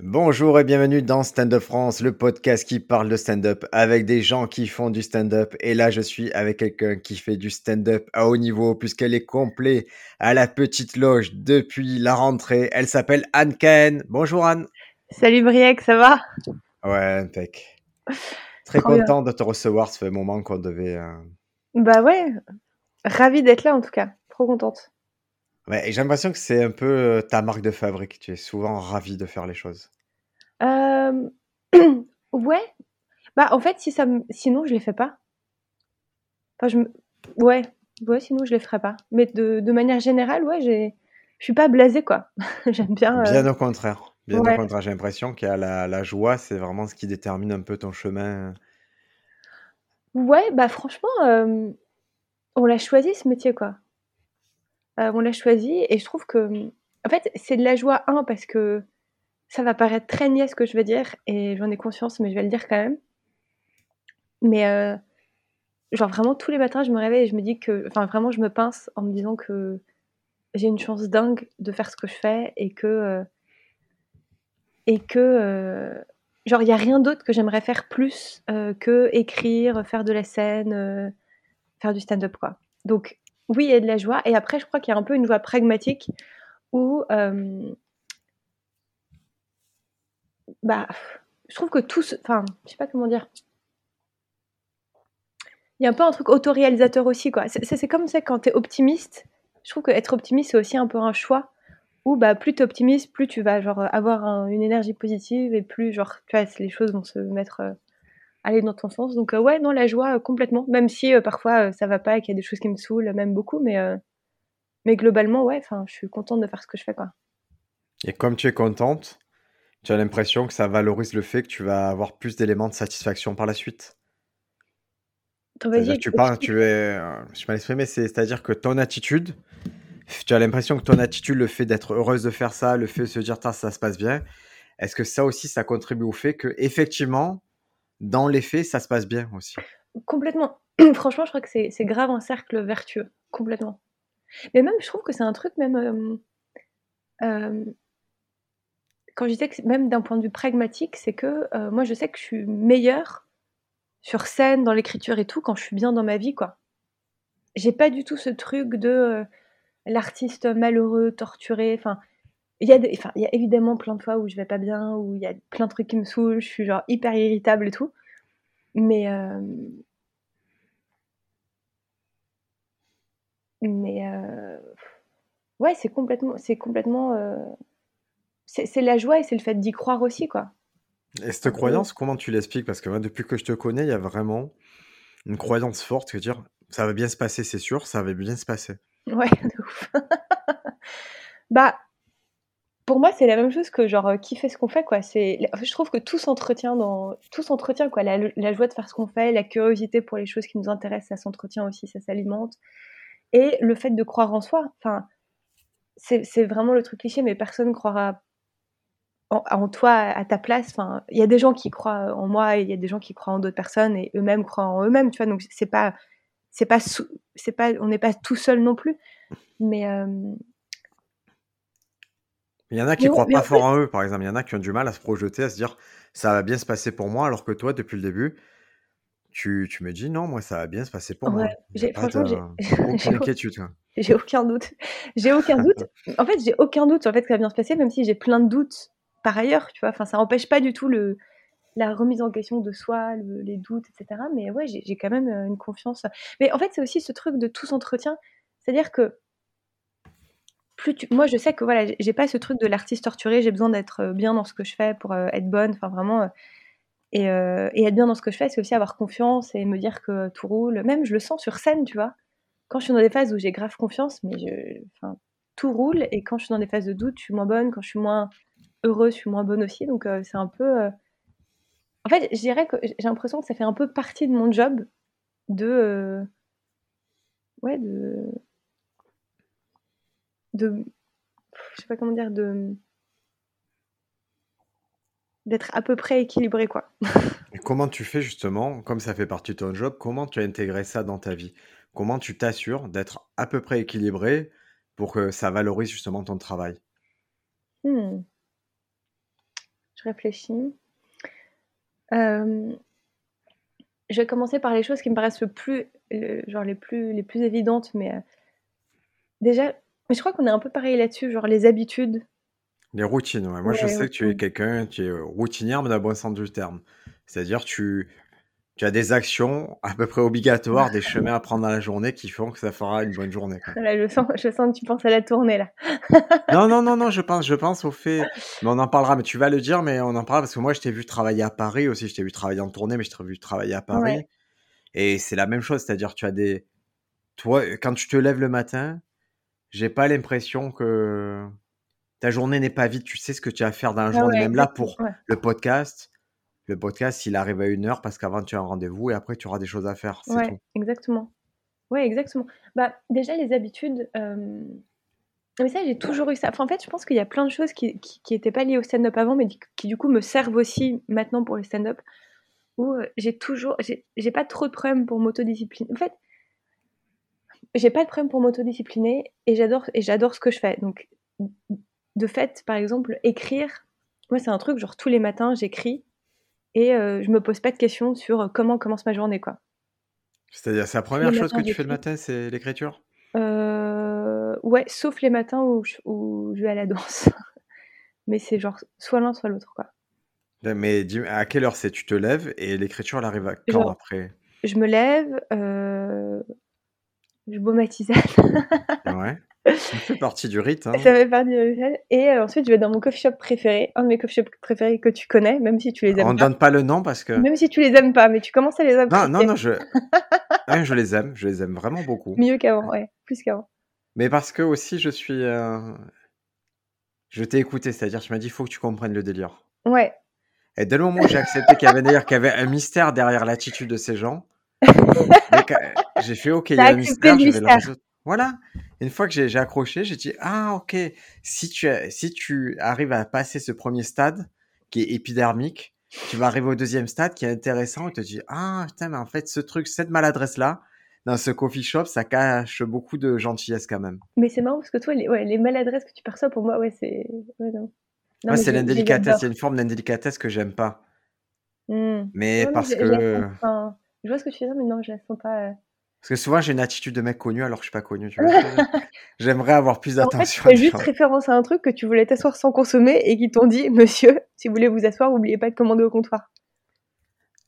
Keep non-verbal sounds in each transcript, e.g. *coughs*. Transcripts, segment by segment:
Bonjour et bienvenue dans Stand Up France, le podcast qui parle de stand-up avec des gens qui font du stand-up. Et là, je suis avec quelqu'un qui fait du stand-up à haut niveau puisqu'elle est complète à la petite loge depuis la rentrée. Elle s'appelle Anne Cahen. Bonjour Anne. Salut Briec, ça va? Ouais, impec. Très Trop bien. content de te recevoir. Ça fait un moment qu'on devait. euh, Bah ouais, ravie d'être là en tout cas, trop contente. Ouais, et j'ai l'impression que c'est un peu ta marque de fabrique. Tu es souvent ravi de faire les choses. Euh, *clears throat* ouais, bah en fait si ça me... sinon je les fais pas. Enfin je me... ouais, ouais sinon je les ferais pas. Mais de, de manière générale ouais j'ai, je suis pas blasée quoi. *laughs* J'aime bien. euh, Bien au contraire. Bien au contraire. J'ai l'impression qu'il y a la, la joie, c'est vraiment ce qui détermine un peu ton chemin. Ouais, bah franchement, euh, on l'a choisi ce métier quoi. Euh, on l'a choisi et je trouve que, en fait, c'est de la joie, un, parce que ça va paraître très niais ce que je vais dire et j'en ai conscience, mais je vais le dire quand même. Mais euh, genre vraiment tous les matins, je me réveille et je me dis que, enfin vraiment, je me pince en me disant que j'ai une chance dingue de faire ce que je fais et que, euh, et que, genre, il y a rien d'autre que j'aimerais faire plus que écrire, faire de la scène, faire du stand-up quoi. Donc oui, il y a de la joie et après, je crois qu'il y a un peu une joie pragmatique où euh, bah, je trouve que tout, se- enfin, je sais pas comment dire. Il y a un peu un truc autoréalisateur aussi, quoi. C'est comme ça quand t'es optimiste. Je trouve qu'être optimiste, c'est aussi un peu un choix. Où bah, plus t'es optimiste, plus tu vas avoir un- une énergie positive et plus genre tu les choses vont se mettre euh, aller dans ton sens. Donc euh, ouais, non, la joie euh, complètement. Même si euh, parfois ça va pas et qu'il y a des choses qui me saoulent, même beaucoup, mais mais globalement ouais, je suis contente de faire ce que je fais, quoi. Et comme tu es contente, tu as l'impression que ça valorise le fait que tu vas avoir plus d'éléments de satisfaction par la suite. Tu parles, tu es, je m'exprimer, c'est- c'est-à-dire que ton attitude, tu as l'impression que ton attitude, le fait d'être heureuse de faire ça, le fait de se dire, ça se passe bien, est-ce que ça aussi, ça contribue au fait que, effectivement, dans les faits, ça se passe bien aussi? Complètement. *clears throat* Franchement, je crois que c'est grave un cercle vertueux, complètement. Mais même, je trouve que c'est un truc même, euh, euh, quand je disais que même d'un point de vue pragmatique, c'est que euh, moi, je sais que je suis meilleure sur scène, dans l'écriture et tout, quand je suis bien dans ma vie, quoi. J'ai pas du tout ce truc de l'artiste malheureux, torturé. Enfin, il y a des- enfin, il y a évidemment plein de fois où je vais pas bien, où il y a plein de trucs qui me saoulent, je suis genre hyper irritable et tout. Mais euh, Mais euh, ouais, c'est complètement, c'est complètement, euh, c'est la joie et c'est le fait d'y croire aussi, quoi. Et cette croyance, comment tu l'expliques? Parce que moi, depuis que je te connais, il y a vraiment une croyance forte que dire, ça va bien se passer, c'est sûr, ça va bien se passer. Ouais, *laughs* de ouf. Bah, pour moi, c'est la même chose que genre euh, kiffer ce qu'on fait, quoi. C'est, je trouve que tout s'entretient dans, tout s'entretient, quoi. La, joie de faire ce qu'on fait, la curiosité pour les choses qui nous intéressent, ça s'entretient aussi, ça s'alimente. Et le fait de croire en soi, enfin, c'est vraiment le truc cliché, mais personne croira en, toi à ta place. Enfin, il y a des gens qui croient en moi il y a des gens qui croient en d'autres personnes et eux-mêmes croient en eux-mêmes, tu vois. Donc c'est pas, c'est pas, sou- c'est pas, on n'est pas tout seul non plus. Mais, euh, Il y en a qui on- croient mais pas en fait, fort en eux, par exemple. Il y en a qui ont du mal à se projeter, à se dire, ça va bien se passer pour moi, alors que toi, depuis le début, tu, tu me dis, non, moi, ça va bien se passer pour moi. ouais, j'ai, franchement, *laughs* j'ai, aucun doute. J'ai aucun doute. *laughs* En fait, j'ai aucun doute sur le fait que ça va bien se passer, même si j'ai plein de doutes par ailleurs, tu vois. Enfin, ça n'empêche pas du tout le, la remise en question de soi, le- les doutes, etc. Mais ouais, j'ai quand même euh, une confiance. Mais en fait, c'est aussi ce truc de tout s'entretient. C'est-à-dire que moi, je sais que voilà, j'ai pas ce truc de l'artiste torturé. J'ai besoin d'être euh, bien dans ce que je fais pour euh, être bonne. Enfin, vraiment. euh, et, être bien dans ce que je fais, c'est aussi avoir confiance et me dire que tout roule. Même, je le sens sur scène, tu vois. Quand je suis dans des phases où j'ai grave confiance, mais je, enfin, tout roule. Et quand je suis dans des phases de doute, je suis moins bonne. Quand je suis moins heureuse, je suis moins bonne aussi. Donc, c'est un peu. En fait, je dirais que j'ai l'impression que ça fait un peu partie de mon job de. Ouais, de. De. Je sais pas comment dire, de. d'être à peu près équilibré, quoi. Et comment tu fais justement, comme ça fait partie de ton job, comment tu as intégré ça dans ta vie? Comment tu t'assures d'être à peu près équilibré pour que ça valorise justement ton travail? Hmm. Je réfléchis. Euh, je vais commencer par les choses qui me paraissent le plus, genre les plus, les plus évidentes, mais euh, déjà, mais je crois qu'on est un peu pareil là-dessus, genre les habitudes. Les routines, ouais. Moi, je Ouais, sais que tu es quelqu'un, tu es euh, routinière, mais dans le bon sens du terme. C'est-à-dire, tu, tu as des actions à peu près obligatoires, des *laughs* chemins à prendre dans la journée qui font que ça fera une bonne journée, quoi. Là, je sens, je sens que tu penses à la tournée là. Non, non, non, non, *laughs* je pense, je pense au fait, mais on en parlera, mais tu vas le dire, mais on en parlera parce que moi, je t'ai vu travailler à Paris aussi, je t'ai vu travailler en tournée, mais je t'ai vu travailler à. Paris. Et c'est la même chose, c'est-à-dire, tu as des, toi, quand tu te lèves le matin, j'ai pas l'impression que ta journée n'est pas vide, tu sais ce que tu as à faire dans la Ah journée, ouais, même là pour Ouais. le podcast. Le podcast, il arrive à une heure parce qu'avant tu as un rendez-vous et après tu auras des choses à faire, Ouais, tout. exactement. Ouais, exactement. Bah, déjà, les habitudes. euh, Mais ça, j'ai toujours eu ça. Enfin, en fait, je pense qu'il y a plein de choses qui qui, qui étaient pas liées au stand-up avant, mais qui, du coup me servent aussi maintenant pour le stand-up. Où euh, j'ai toujours. J'ai j'ai pas trop de problèmes pour m'autodiscipliner. En fait, j'ai pas de problème pour m'autodiscipliner et j'adore et j'adore ce que je fais. Donc, de fait, par exemple, écrire, moi, c'est un truc, genre tous les matins, j'écris et euh, je me pose pas de questions sur euh, comment commence ma journée, quoi. C'est-à-dire, c'est la les première chose matins, que tu fais le matin, c'est l'écriture? Euh, ouais, sauf les matins où je, où je vais à la danse. *laughs* Mais c'est genre soit l'un, soit l'autre, quoi. Mais dis, à quelle heure c'est? Tu te lèves et l'écriture, elle arrive à quand Genre, après? je me lève, euh, je bois ma tisane. Ouais. Ça fait partie du rite, Ça hein. fait partie du rituel. Et euh, ensuite, je vais dans mon coffee shop préféré, un de mes coffee shops préférés que tu connais, même si tu les aimes On pas. donne pas le nom parce que. Même si tu les aimes pas, mais tu commences à les Non, non, apprécier. non, je, *laughs* ouais, je les aime, je les aime vraiment beaucoup. Mieux qu'avant, ouais, plus qu'avant. Mais parce que aussi, je suis, euh, je t'ai écouté, c'est-à-dire, tu m'as dit, il faut que tu comprennes le délire. Ouais. Et dès le moment où j'ai accepté qu'il y avait d'ailleurs qu'il y avait un mystère derrière l'attitude de ces gens, *laughs* j'ai fait OK, il y a un mystère, je vais le résoudre. Voilà. Une fois que j'ai accroché, j'ai dit ah OK, si tu si tu arrives à passer ce premier stade qui est épidermique, tu vas arriver au deuxième stade qui est intéressant et te dis ah putain mais en fait ce truc cette maladresse là dans ce coffee shop ça cache beaucoup de gentillesse quand même. Mais c'est marrant parce que toi, les, ouais, les maladresses que tu perçois, pour moi, ouais, c'est. Ouais, non. Non, c'est l'indélicatesse, il y a une forme d'indélicatesse que j'aime pas. Hmm. Mais non, parce que je vois ce que tu veux dire, mais non, je la sens pas. Parce que souvent j'ai une attitude de mec connu alors que je suis pas connu, tu vois? *laughs* J'aimerais avoir plus En fait, tu d'attention fais des juste référence à un truc que tu voulais t'asseoir sans consommer et qui t'ont dit, monsieur, si vous voulez vous asseoir, n'oubliez pas de commander au comptoir.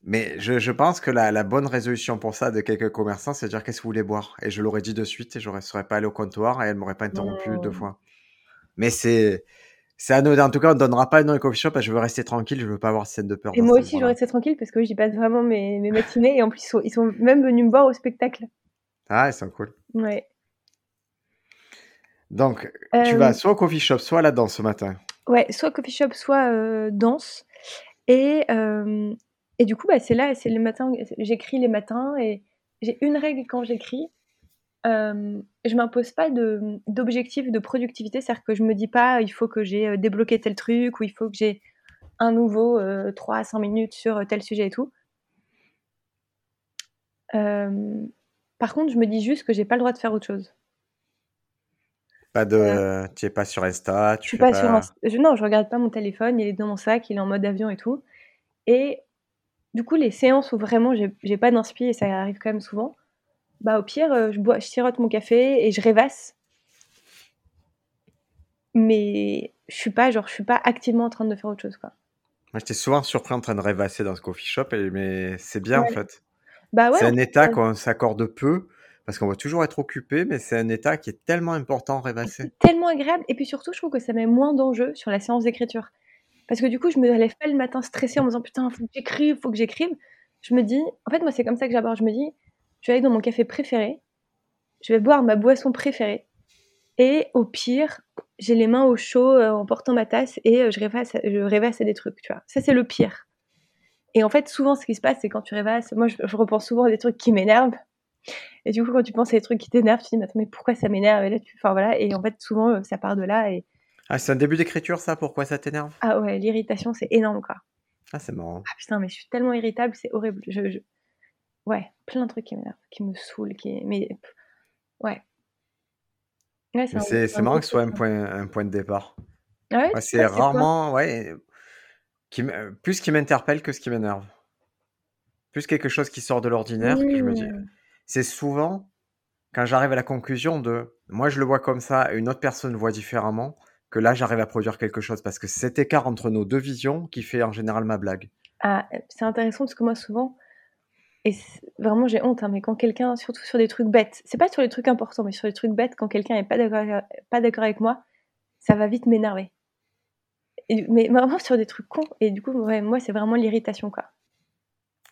Mais je, je pense que la, la bonne résolution pour ça de quelques commerçants, c'est de dire qu'est-ce que vous voulez boire? Et je l'aurais dit de suite et je ne serais pas allé au comptoir et elle m'aurait pas interrompu deux fois. Mais c'est c'est anodin. En tout cas, on ne donnera pas le nom du coffee shop parce que je veux rester tranquille, je veux pas avoir scène de peur Et moi aussi, je endroit-là. restais tranquille parce que j'y passe vraiment mes, mes matinées et en plus, ils sont, ils sont même venus me voir au spectacle. Ah, ils sont cool. Ouais. Donc, tu vas Euh, soit au coffee shop, soit à la danse ce matin. ouais, soit coffee shop, soit euh, danse. Et, euh, et du coup, bah, c'est là, c'est le matin, j'écris les matins et j'ai une règle quand j'écris. Euh, je m'impose pas de d'objectif de productivité, c'est-à-dire que je me dis pas il faut que j'ai euh, débloqué tel truc ou il faut que j'ai un nouveau euh, 3 à 5 minutes sur euh, tel sujet et tout. Euh, par contre, je me dis juste que j'ai pas le droit de faire autre chose. Pas de, tu es pas sur Insta, je tu suis fais pas sur un... je, non, je regarde pas mon téléphone, il est dans mon sac, il est en mode avion et tout. Et du coup, les séances où vraiment j'ai pas d'inspi et ça arrive quand même souvent, bah au pire, euh, je bois, je sirote mon café et je rêvasse. Mais je suis pas genre, je suis pas activement en train de faire autre chose quoi. Moi, j'étais souvent surpris en train de rêvasser dans ce coffee shop, et- mais c'est bien en fait. Bah ouais, C'est un état euh, qu'on s'accorde peu parce qu'on va toujours être occupé, mais c'est un état qui est tellement important, rêvasser. tellement agréable. Et puis surtout, je trouve que ça met moins d'enjeu sur la séance d'écriture. Parce que du coup, je me lève pas le matin stressée en me disant putain, faut que j'écrive, faut que j'écrive. Je me dis, en fait, moi, c'est comme ça que j'aborde. Je me dis, je vais aller dans mon café préféré, je vais boire ma boisson préférée, et au pire, j'ai les mains au chaud euh, en portant ma tasse et euh, je rêvasse, je rêvasse à des trucs, tu vois. Ça, c'est le pire. Et en fait, souvent, ce qui se passe, c'est quand tu rêvasses, moi, je, je repense souvent à des trucs qui m'énervent. Et du coup, quand tu penses à des trucs qui t'énervent, tu te dis, mais attends, mais pourquoi ça m'énerve? Et là, tu, enfin voilà. Et en fait, souvent, euh, ça part de là. Et Ah, c'est un début d'écriture, ça? Pourquoi ça t'énerve? ah ouais, l'irritation, c'est énorme, quoi. Ah, c'est marrant. Ah putain, mais je suis tellement irritable, c'est horrible. Je, je- Ouais, plein de trucs qui m'énervent, qui me saoulent, qui. Mais ouais. Ouais, c'est marrant que ce soit un point, un point de départ. Ah ouais, Ouais, tu c'est rarement, ouais. qui plus qui m'interpelle que ce qui m'énerve. Plus quelque chose qui sort de l'ordinaire que je me dis Mmh. c'est souvent quand j'arrive à la conclusion de moi je le vois comme ça et une autre personne le voit différemment, que là j'arrive à produire quelque chose parce que c'est cet écart entre nos 2 visions qui fait en général ma blague. Ah, c'est intéressant parce que moi souvent et vraiment j'ai honte, hein, mais quand quelqu'un surtout sur des trucs bêtes, c'est pas sur les trucs importants, mais sur les trucs bêtes, quand quelqu'un est pas d'accord avec moi, ça va vite m'énerver. Mais vraiment sur des trucs cons et du coup, ouais, moi c'est vraiment l'irritation, quoi.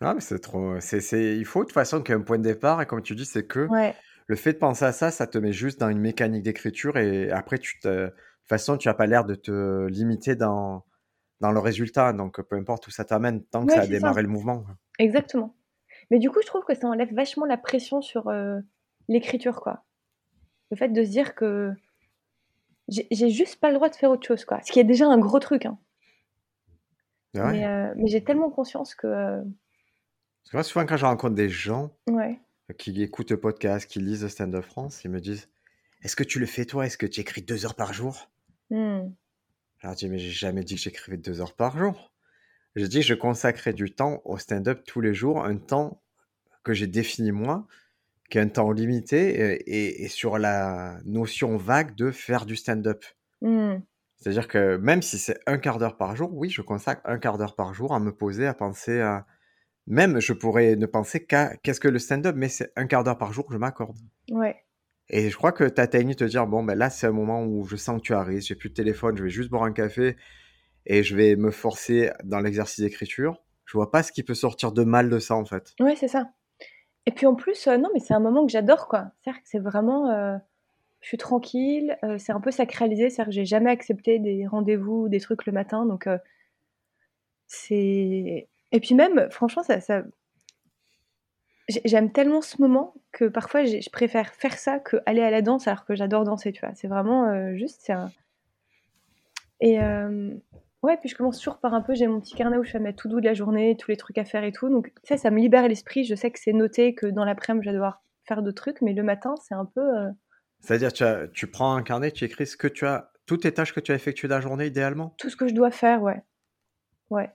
Ah mais c'est trop c'est c'est il faut de toute façon qu'il y ait un point de départ et comme tu dis, c'est que Ouais. le fait de penser à ça, ça te met juste dans une mécanique d'écriture et après tu te de toute façon, tu as pas l'air de te limiter dans dans le résultat donc peu importe où ça t'amène tant que Ouais, ça a ça. démarré le mouvement. Exactement. Mais du coup, je trouve que ça enlève vachement la pression sur, heu, l'écriture, quoi. Le fait de se dire que j'ai juste pas le droit de faire autre chose, quoi. Ce qui est déjà un gros truc, hein. Ah Mais j'ai tellement conscience que, heu Parce que moi souvent quand je rencontre des gens Ouais. qui écoutent le podcast, qui lisent Stand Up France, ils me disent: «Est-ce que tu le fais toi? Est-ce que tu écris 2 heures par jour?» Mmh. Je leur dis: «Mais j'ai jamais dit que j'écrivais 2 heures par jour. J'ai dit: "Je consacrais du temps au stand-up tous les jours", un temps que j'ai défini moi, qui est un temps limité et et sur la notion vague de faire du stand-up». Mmh. C'est-à-dire que même si c'est 1/4 d'heure par jour, oui, je consacre 1/4 d'heure par jour à me poser, à penser à même je pourrais ne penser qu'à qu'est-ce que le stand-up, mais c'est 1/4 d'heure par jour que je m'accorde. Ouais. Et je crois que tu atteignes te dire: «Bon, ben là, c'est un moment où je sens que tu arrives, j'ai plus de téléphone, je vais juste boire un café et je vais me forcer dans l'exercice d'écriture». Je vois pas ce qui peut sortir de mal de ça, en fait. Ouais, c'est ça. Et puis en plus, heu, non, mais c'est un moment que j'adore, quoi. C'est-à-dire que c'est vraiment, heu, je suis tranquille, heu, c'est un peu sacralisé, c'est-à-dire que j'ai jamais accepté des rendez-vous ou des trucs le matin donc c'est et puis même, franchement, ça ça j'ai j'aime tellement ce moment que parfois je préfère faire ça qu'aller à la danse alors que j'adore danser, tu vois? C'est vraiment, juste et ouais, puis je commence toujours par un peu j'ai mon petit carnet où je fais mes to do de la journée, tous les trucs à faire et tout donc sais, ça me libère l'esprit. Je sais que c'est noté, que dans l'après-midi, je vais devoir faire d'autres trucs mais le matin, c'est un peu, heu C'est-à-dire tu as tu prends un carnet, tu écris ce que tu as toutes les tâches que tu as effectuées la journée idéalement? Tout ce que je dois faire, ouais. Ouais.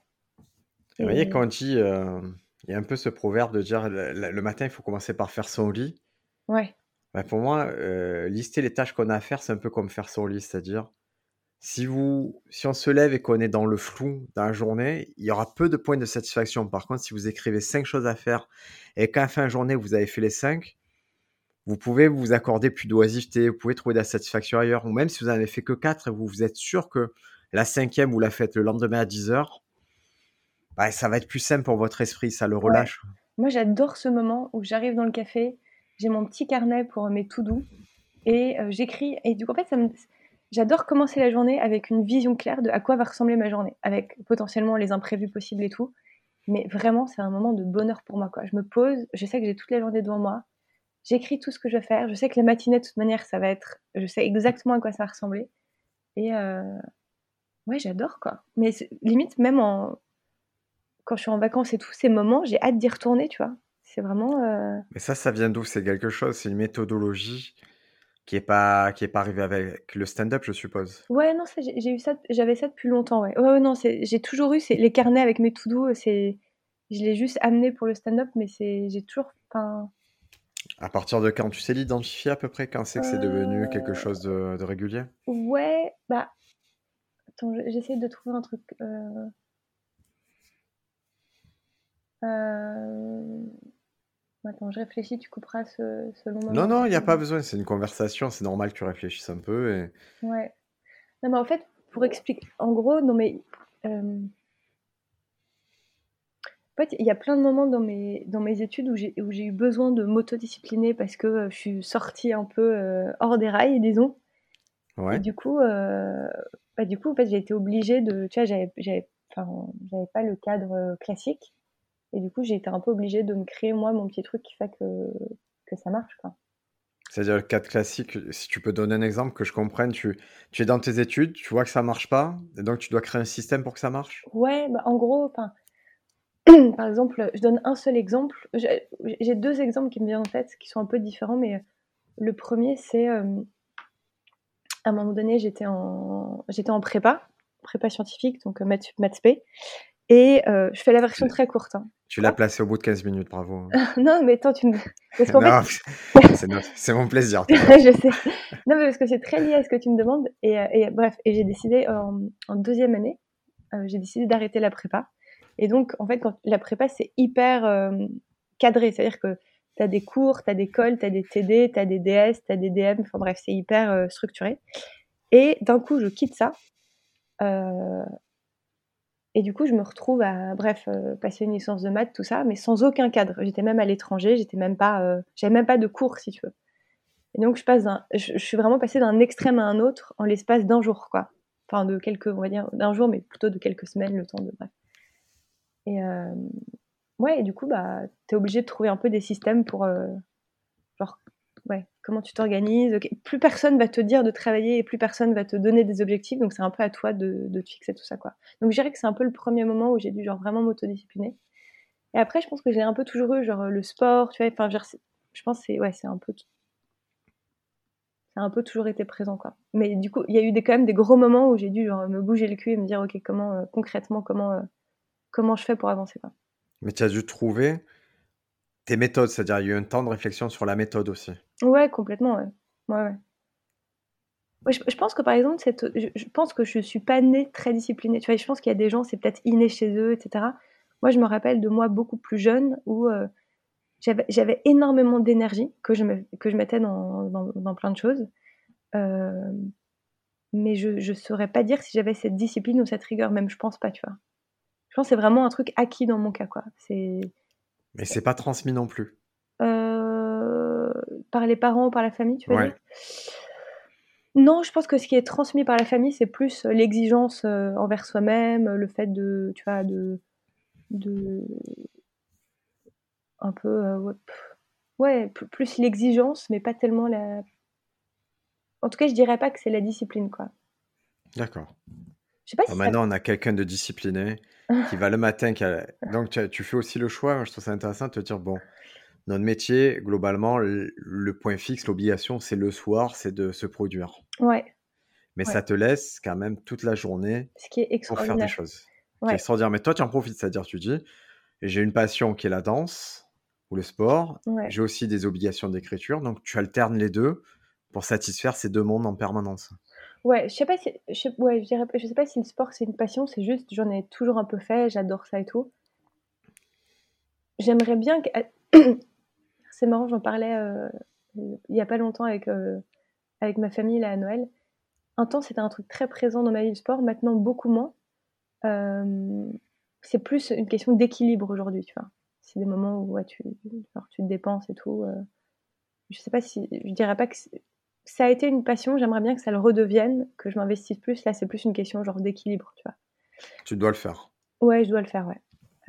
Et vous voyez quand on dit, hem, il y a un peu ce proverbe de dire: «Le matin, il faut commencer par faire son lit». Ouais. Bah, pour moi, heu, lister les tâches qu'on a à faire, c'est un peu comme faire son lit. C'est-à-dire, si vous si on se lève et qu'on est dans le flou dans la journée, il y aura peu de points de satisfaction. Par contre, si vous écrivez 5 choses à faire et qu'à la fin de journée, vous avez fait les 5, vous pouvez vous accorder plus d'oisiveté, vous pouvez trouver de la satisfaction ailleurs ou même si vous en avez fait que 4 et vous vous êtes sûr que la 5e, vous la faites le lendemain à 10:00, bah, ça va être plus simple pour votre esprit, ça le Ouais. relâche. Moi, j'adore ce moment où j'arrive dans le café, j'ai mon petit carnet pour mes to do et heu, j'écris et du coup, en fait, ça me j'adore commencer la journée avec une vision claire de à quoi va ressembler ma journée, avec potentiellement les imprévus possibles et tout. Mais vraiment, c'est un moment de bonheur pour moi, quoi. Je me pose, je sais que j'ai toute la journée devant moi, j'écris tout ce que je vais faire, je sais que la matinée, de toute manière, ça va être je sais exactement à quoi ça va ressembler et heu, ouais, j'adore, quoi. Mais limite même en quand je suis en vacances et tout, ces moments, j'ai hâte d'y retourner, tu vois? C'est vraiment, heu Mais ça, ça vient d'où? C'est quelque chose c'est une méthodologie qui est pas qui est pas arrivée avec le stand-up, je suppose? Ouais, non, ça, j'ai eu ça j'avais ça depuis longtemps, ouais. Ouais, ouais, non, c'est j'ai toujours eu les carnets avec mes to do, c'est je l'ai juste amené pour le stand-up, mais c'est j'ai toujours enfin À partir de quand? Tu sais l'identifier à peu près? Quand c'est que c'est devenu quelque Heu chose de de régulier? Ouais, bah, attends, je j'essaie de trouver un truc, heu Hem, attends, je réfléchis, tu couperas selon Non, moment non, il y a pas besoin, c'est une conversation, c'est normal que tu réfléchisses un peu et Ouais. Non, mais en fait, pour expliquer en gros, dans mes hem en fait, il y a plein de moments dans mes dans mes études où j'ai eu besoin de m'autodiscipliner parce que, heu, je suis sortie un peu, heu, hors des rails, disons et Ouais. du coup, bah, du coup, en fait, j'ai été obligée de tu vois, j'avais pas le cadre, classique et du coup, j'ai été un peu obligée de me créer, moi, mon petit truc qui fait que que ça marche, quoi. C'est-à-dire le cadre classique, si tu peux donner un exemple que je comprenne, tu tu es dans tes études, tu vois que ça marche pas et donc tu dois créer un système pour que ça marche? Ouais, bah, en gros, *clears throat* par exemple, je donne un seul exemple. J'ai j'ai 2 exemples qui me viennent en tête, qui sont un peu différents, mais heu, le 1er, c'est, hem, à un moment donné, j'étais en j'étais en prépa prépa scientifique, donc maths, maths Et je fais la version très courte. Hein. Tu l'as placé au bout de 15 minutes, bravo. *laughs* non, mais attends, tu me. *laughs* c'est mon plaisir. *laughs* je sais. Non, mais parce que c'est très lié à ce que tu me demandes. Et, et bref, et j'ai décidé en, en, deuxième année, j'ai décidé d'arrêter la prépa. Et donc, en fait, quand la prépa, c'est hyper cadré. C'est-à-dire que tu as des cours, tu as des cols, tu as des TD, tu as des DS, tu as des DM. Enfin bref, c'est hyper structuré. Et d'un coup, je quitte ça. Euh, et du coup, je me retrouve à, bref, euh, passer une licence de maths, tout ça, mais sans aucun cadre. J'étais même à l'étranger, j'étais même pas, euh, j'avais même pas de cours, si tu veux. Et donc, je passe je, suis vraiment passée d'un extrême à un autre en l'espace d'un jour, quoi. Enfin, de quelques, on va dire, d'un jour, mais plutôt de quelques semaines, le temps de, bref. Et ouais, et du coup, bah, t'es obligé de trouver un peu des systèmes pour, genre, ouais, comment tu t'organises. Plus personne va te dire de travailler et plus personne va te donner des objectifs. Donc c'est un peu à toi de, te fixer tout ça. quoi. Donc je dirais que c'est un peu le premier moment où j'ai dû genre vraiment m'autodiscipliner. Et après, je pense que j'ai un peu toujours eu genre le sport, tu vois. Enfin, je pense que c'est ouais, un peu ça a un peu toujours été présent quoi. Mais du coup, il y a eu des, quand même des gros moments où j'ai dû genre, me bouger le cul et me dire ok comment euh, concrètement comment euh, comment je fais pour avancer quoi. Mais tu as dû trouver tes méthodes, c'est-à-dire il y a eu un temps de réflexion sur la méthode aussi. Ouais, complètement, ouais. Ouais, je, pense que par exemple, cette, je, pense que je suis pas née très disciplinée. Tu vois, je pense qu'il y a des gens, c'est peut-être inné chez eux, etc. Moi, je me rappelle de moi beaucoup plus jeune où euh, j'avais énormément d'énergie que je, me, que je mettais dans, dans, plein de choses. Euh, mais je ne saurais pas dire si j'avais cette discipline ou cette rigueur, même je pense pas, tu vois. Je pense que c'est vraiment un truc acquis dans mon cas, quoi. C'est mais c'est pas transmis non plus. Euh, par les parents ou par la famille, tu veux dire? Non, je pense que ce qui est transmis par la famille, c'est plus l'exigence euh, envers soi-même, le fait de, tu vois, de, de un peu, euh, ouais, plus l'exigence, mais pas tellement la. En tout cas, je dirais pas que c'est la discipline, quoi. D'accord. Si maintenant, on a quelqu'un de discipliné qui va le matin. Qui Donc, tu, fais aussi le choix. Je trouve ça intéressant de te dire bon, notre métier, globalement, le, point fixe, l'obligation, c'est le soir, c'est de se produire. Ouais. Mais ça te laisse quand même toute la journée Ce qui est pour faire des choses. Ouais. extraordinaire. Mais toi, tu en profites, c'est-à-dire, tu dis j'ai une passion qui est la danse ou le sport. J'ai aussi des obligations d'écriture. Donc, tu alternes les deux pour satisfaire ces deux mondes en permanence. Ouais, je sais pas si, ouais, je dirais, je sais pas si le sport c'est une passion, c'est juste j'en ai toujours un peu fait, j'adore ça et tout. J'aimerais bien que, *coughs* c'est marrant, j'en parlais euh, il y a pas longtemps avec euh, avec ma famille là à Noël. Un temps c'était un truc très présent dans ma vie le sport, maintenant beaucoup moins. Euh, c'est plus une question d'équilibre aujourd'hui, tu vois. C'est des moments où tu, tu te dépenses et tout. je sais pas si, je dirais pas que ça a été une passion, j'aimerais bien que ça le redevienne, que je m'investisse plus. Là, c'est plus une question genre d'équilibre, tu vois. Tu dois le faire. Ouais, je dois le faire, ouais.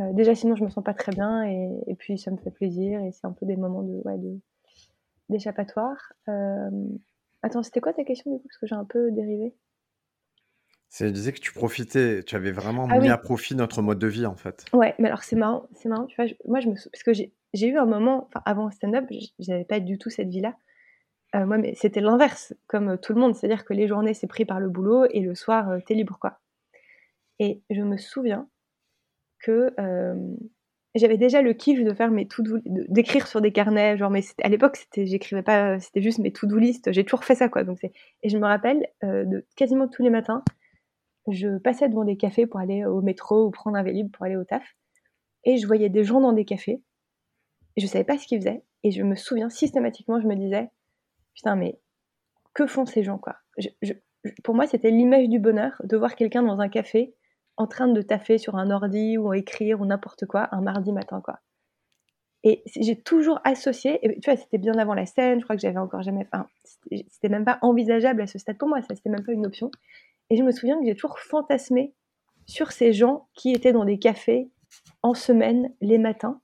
Euh, déjà, sinon, je me sens pas très bien et, puis ça me fait plaisir et c'est un peu des moments de, ouais, de d'échappatoire. Euh, attends, c'était quoi ta question du coup Parce que j'ai un peu dérivé? C'est, je disais que tu profitais, tu avais vraiment ah mis à profit notre mode de vie en fait. Ouais, mais alors c'est marrant, c'est marrant, tu vois, moi je me parce que j'ai, j'ai eu un moment, enfin avant stand-up, j'avais pas du tout cette vie-là. Euh, moi, mais c'était l'inverse, comme tout le monde. C'est-à-dire que les journées, c'est pris par le boulot et le soir, euh, t'es libre, quoi. Et je me souviens que euh, j'avais déjà le kiff de faire mes to d'écrire sur des carnets. Genre, mais à l'époque, c'était, j'écrivais pas, c'était juste mes to-do list. J'ai toujours fait ça, quoi. Donc et je me rappelle de quasiment tous les matins, je passais devant des cafés pour aller au métro ou prendre un vélib pour aller au taf. Et je voyais des gens dans des cafés. Et je savais pas ce qu'ils faisaient. Et je me souviens systématiquement, je me disais, putain, mais que font ces gens, quoi? Pour moi, c'était l'image du bonheur de voir quelqu'un dans un café en train de taffer sur un ordi ou écrire ou n'importe quoi un mardi matin, quoi. Et j'ai toujours associé, et tu vois, c'était bien avant la scène, je crois que j'avais encore jamais, enfin, c'était même pas envisageable à ce stade pour moi, ça c'était même pas une option. Et je me souviens que j'ai toujours fantasmé sur ces gens qui étaient dans des cafés en semaine, les matins.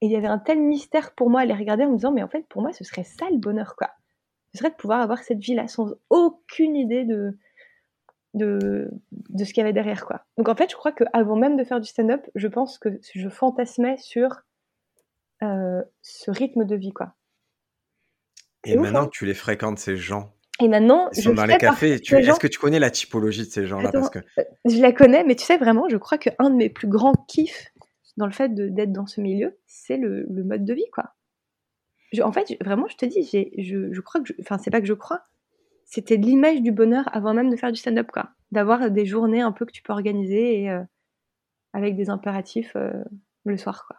Et il y avait un tel mystère pour moi à les regarder en me disant, mais en fait, pour moi, ce serait ça le bonheur, quoi ce serait de pouvoir avoir cette vie-là sans aucune idée de, de, de ce qu'il y avait derrière. quoi. Donc en fait, je crois qu'avant même de faire du stand-up, je pense que je fantasmais sur euh, ce rythme de vie. quoi. Et maintenant hein. que tu les fréquentes, ces gens, Et maintenant, Ils je sont dans les cafés. Tu gens est-ce que tu connais la typologie de ces gens-là? Parce que heu, je la connais, mais tu sais vraiment, je crois qu'un de mes plus grands kiffs dans le fait d'être dans ce milieu, c'est le le mode de vie, quoi. Je en fait, vraiment, je te dis, j'ai je je crois que enfin, c'est pas que je crois, c'était l'image du bonheur avant même de faire du stand-up, quoi. D'avoir des journées un peu que tu peux organiser et heu, avec des impératifs, heu, le soir, quoi.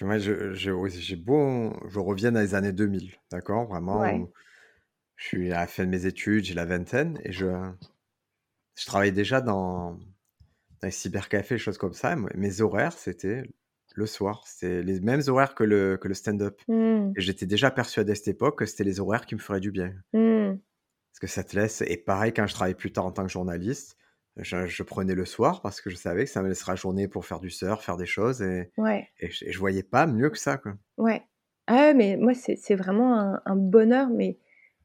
Moi, je j'ai beau je reviens dans les années 2000, d'accord? Vraiment Ouais. je suis à la fin de mes études, j'ai la vingtaine et je je travaillais déjà dans dans les cybercafés, choses comme ça. Mes horaires, c'était le soir. C'était les mêmes horaires que le que le stand-up Mmh. et j'étais déjà persuadé à cette époque que c'était les horaires qui me feraient du bien. Mmh. Parce que ça te laisse et pareil quand je travaillais plus tard en tant que journaliste, je je prenais le soir parce que je savais que ça me laissera la journée pour faire du surf, faire des choses et Ouais. et je et je voyais pas mieux que ça, quoi. Ouais. Ah ouais, mais moi, c'est c'est vraiment un un bonheur, mais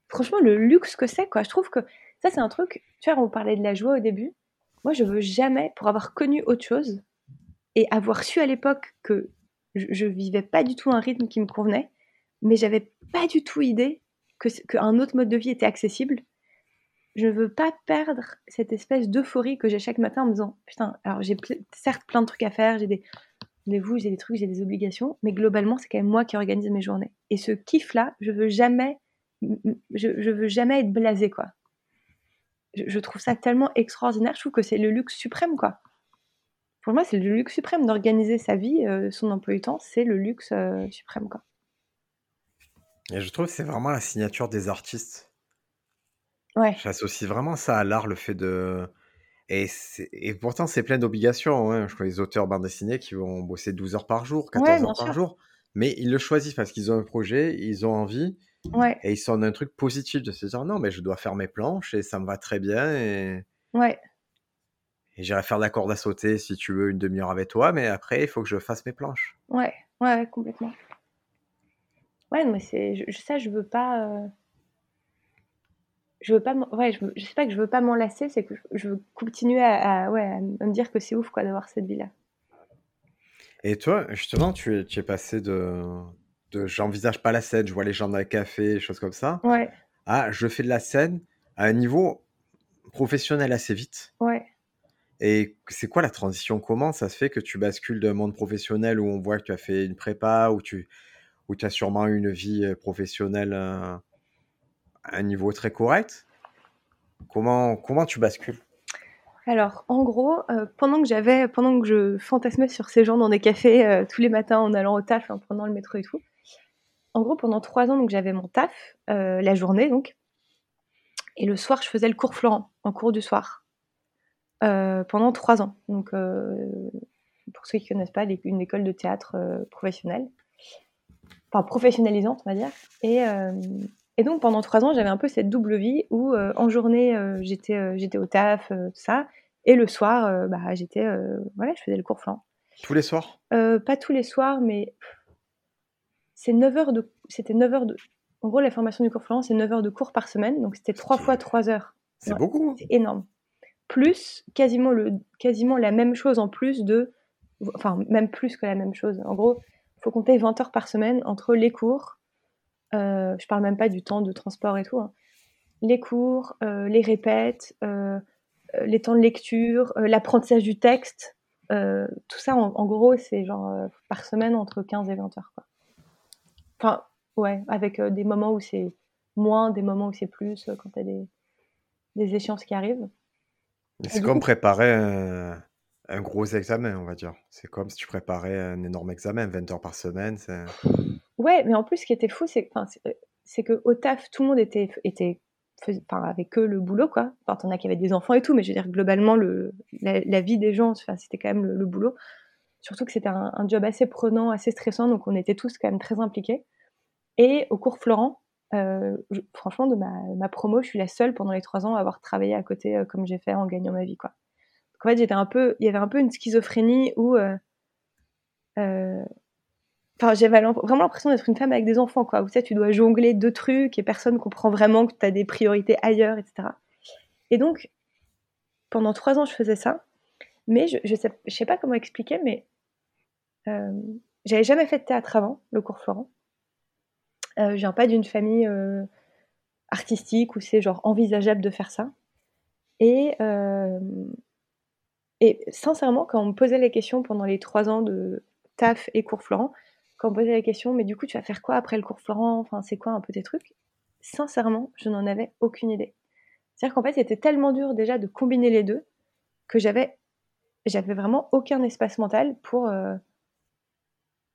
franchement, le luxe que c'est, quoi. Je trouve que ça, c'est un truc tu vois, on parlait de la joie au début. Moi, je veux jamais, pour avoir connu autre chose et avoir su à l'époque que je je vivais pas du tout un rythme qui me convenait, mais j'avais pas du tout idée qu'un autre mode de vie était accessible. Je veux pas perdre cette espèce d'euphorie que j'ai chaque matin en me disant: «Putain, alors j'ai certes plein de trucs à faire, j'ai des rendez-vous, j'ai des trucs, j'ai des obligations, mais globalement, c'est quand même moi qui organise mes journées» et ce kiff-là, je veux jamais je veux jamais être blasée, quoi. Je je trouve ça tellement extraordinaire, je trouve que c'est le luxe suprême, quoi. Pour moi, c'est le luxe suprême d'organiser sa vie, heu, son emploi du temps, c'est le luxe, heu, suprême, quoi. Et je trouve que c'est vraiment la signature des artistes. Ouais. J'associe vraiment ça à l'art, le fait de et et pourtant c'est plein d'obligations, hein. Je connais des auteurs bande dessinée qui vont bosser 12 heures par jour, Ouais, 14 bien heures par jour, mais ils le choisissent parce qu'ils ont un projet, ils ont envie Ouais. et ils sont dans un truc positif de se dire: «Non, mais je dois faire mes planches et ça me va très bien et Ouais. Et j'irai faire de la corde à sauter si tu veux 1/2 heure avec toi, mais après il faut que je fasse mes planches». Ouais. Ouais, complètement. Ouais, mais c'est je ça, je veux pas, heu je veux pas ouais, je veux je sais pas que je veux pas m'en lasser, c'est que je veux continuer à à ouais, à me dire que c'est ouf, quoi, d'avoir cette vie-là. Et toi, justement, tu es tu es passé de de «j'envisage pas la scène, je vois les gens dans les cafés», choses comme ça, Ouais. à «je fais de la scène à un niveau professionnel assez vite». Ouais. Et c'est quoi la transition? Comment ça se fait que tu bascules d'un monde professionnel où on voit que tu as fait une prépa, où tu où as sûrement eu une vie, heu, professionnelle, heu, à un niveau très correct? Comment comment tu bascules? Alors, en gros, heu, pendant que j'avais pendant que je fantasmais sur ces gens dans des cafés, tous les matins en allant au taf, en prenant le métro et tout. En gros, pendant 3 ans, donc j'avais mon taf, la journée donc et le soir, je faisais le cours Florent, en cours du soir, pendant 3 ans. Donc, heu, pour ceux qui connaissent pas, une école de théâtre, heu, professionnelle. Enfin, professionnalisante, on va dire et donc pendant 3 ans, j'avais un peu cette double vie où, en journée, j'étais, j'étais au taf, tout ça et le soir, bah, j'étais, voilà, je faisais le cours Florent. Tous les soirs? Pas tous les soirs, mais c'est 9 heures de c'était 9 heures de en gros, la formation du cours Florent, c'est 9 heures de cours par semaine, donc c'était Ce 3 qui fois est 3 heures. c'est Ouais, beaucoup, hein? c'est énorme. Plus quasiment le quasiment la même chose en plus de enfin, même plus que la même chose. En gros, faut compter 20 heures par semaine entre les cours, heu, je parle même pas du temps de transport et tout, hein. Les cours, heu, les répètes, heu, les temps de lecture, heu, l'apprentissage du texte, tout ça en gros, c'est genre, par semaine entre 15 et 20 heures, quoi. Enfin, ouais, avec, des moments où c'est moins, des moments où c'est plus, quand tu as des des échéances qui arrivent c'est comme coup préparer un un gros examen, on va dire. C'est comme si tu préparais un énorme examen, 20 heures par semaine, Ouais, mais en plus, ce qui était fou, c'est heu, c'est qu'au taf, tout le monde était était enfin, avait que le boulot, quoi. Enfin, tu en as qui avaient des enfants et tout, mais je veux dire globalement le la la vie des gens, enfin, c'était quand même le le boulot. Surtout que c'était un un job assez prenant, assez stressant, donc on était tous quand même très impliqués et au cours Florent, je franchement de ma ma promo, je suis la seule pendant les 3 ans à avoir travaillé à côté, heu, comme j'ai fait en gagnant ma vie, quoi. Donc en fait, j'étais un peu il y avait un peu une schizophrénie où, heu, enfin, j'avais vraiment l'impression d'être une femme avec des enfants, quoi, où tu tu dois jongler 2 trucs et personne comprend vraiment que tu as des priorités ailleurs et cetera et donc pendant 3 ans, je faisais ça, mais je je sais sais pas comment expliquer, mais j'avais jamais fait de théâtre avant le cours Florent. Heu, je viens pas d'une famille, heu artistique où c'est genre envisageable de faire ça. Et, euh, sincèrement, quand on me posait les questions pendant les trois ans de taf et cours Florent, quand on me posait la question, mais du coup, tu vas faire quoi après le cours Florent? Enfin, c'est quoi un peu tes trucs? Sincèrement, je n'en avais aucune idée. C'est-à-dire qu'en fait, c'était tellement dur déjà de combiner les deux que j'avais, j'avais vraiment aucun espace mental pour. Euh,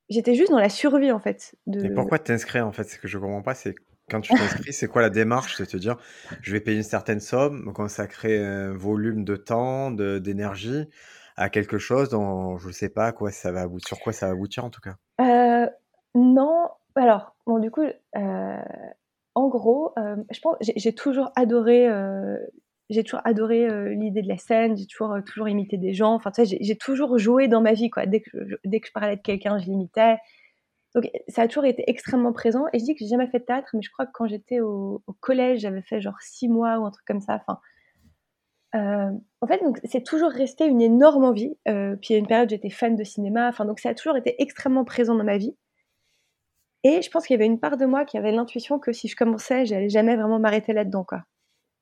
j'étais juste dans la survie en fait. De... Et pourquoi t'inscrire en fait? Ce que je comprends pas, c'est quand tu t'inscris, c'est quoi la démarche? De te dire je vais payer une certaine somme, me consacrer un volume de temps, d'énergie à quelque chose dont je ne sais pas quoi ça va sur quoi ça va aboutir en tout cas euh, Non, alors bon du coup, euh, en gros, euh, je pense j'ai toujours adoré. J'ai toujours adoré l'idée de la scène, j'ai toujours, toujours imité des gens. Enfin, j'ai toujours joué dans ma vie, quoi. Dès que je, dès que je parlais de quelqu'un, je l'imitais. Donc ça a toujours été extrêmement présent. Et je dis que j'ai jamais fait de théâtre, mais je crois que quand j'étais au, collège, j'avais fait genre six mois ou un truc comme ça. Enfin, euh, en fait, c'est toujours resté une énorme envie. Euh, puis il y a une période, j'étais fan de cinéma. Enfin, donc ça a toujours été extrêmement présent dans ma vie. Et je pense qu'il y avait une part de moi qui avait l'intuition que si je commençais, j'allais jamais vraiment m'arrêter là-dedans, quoi.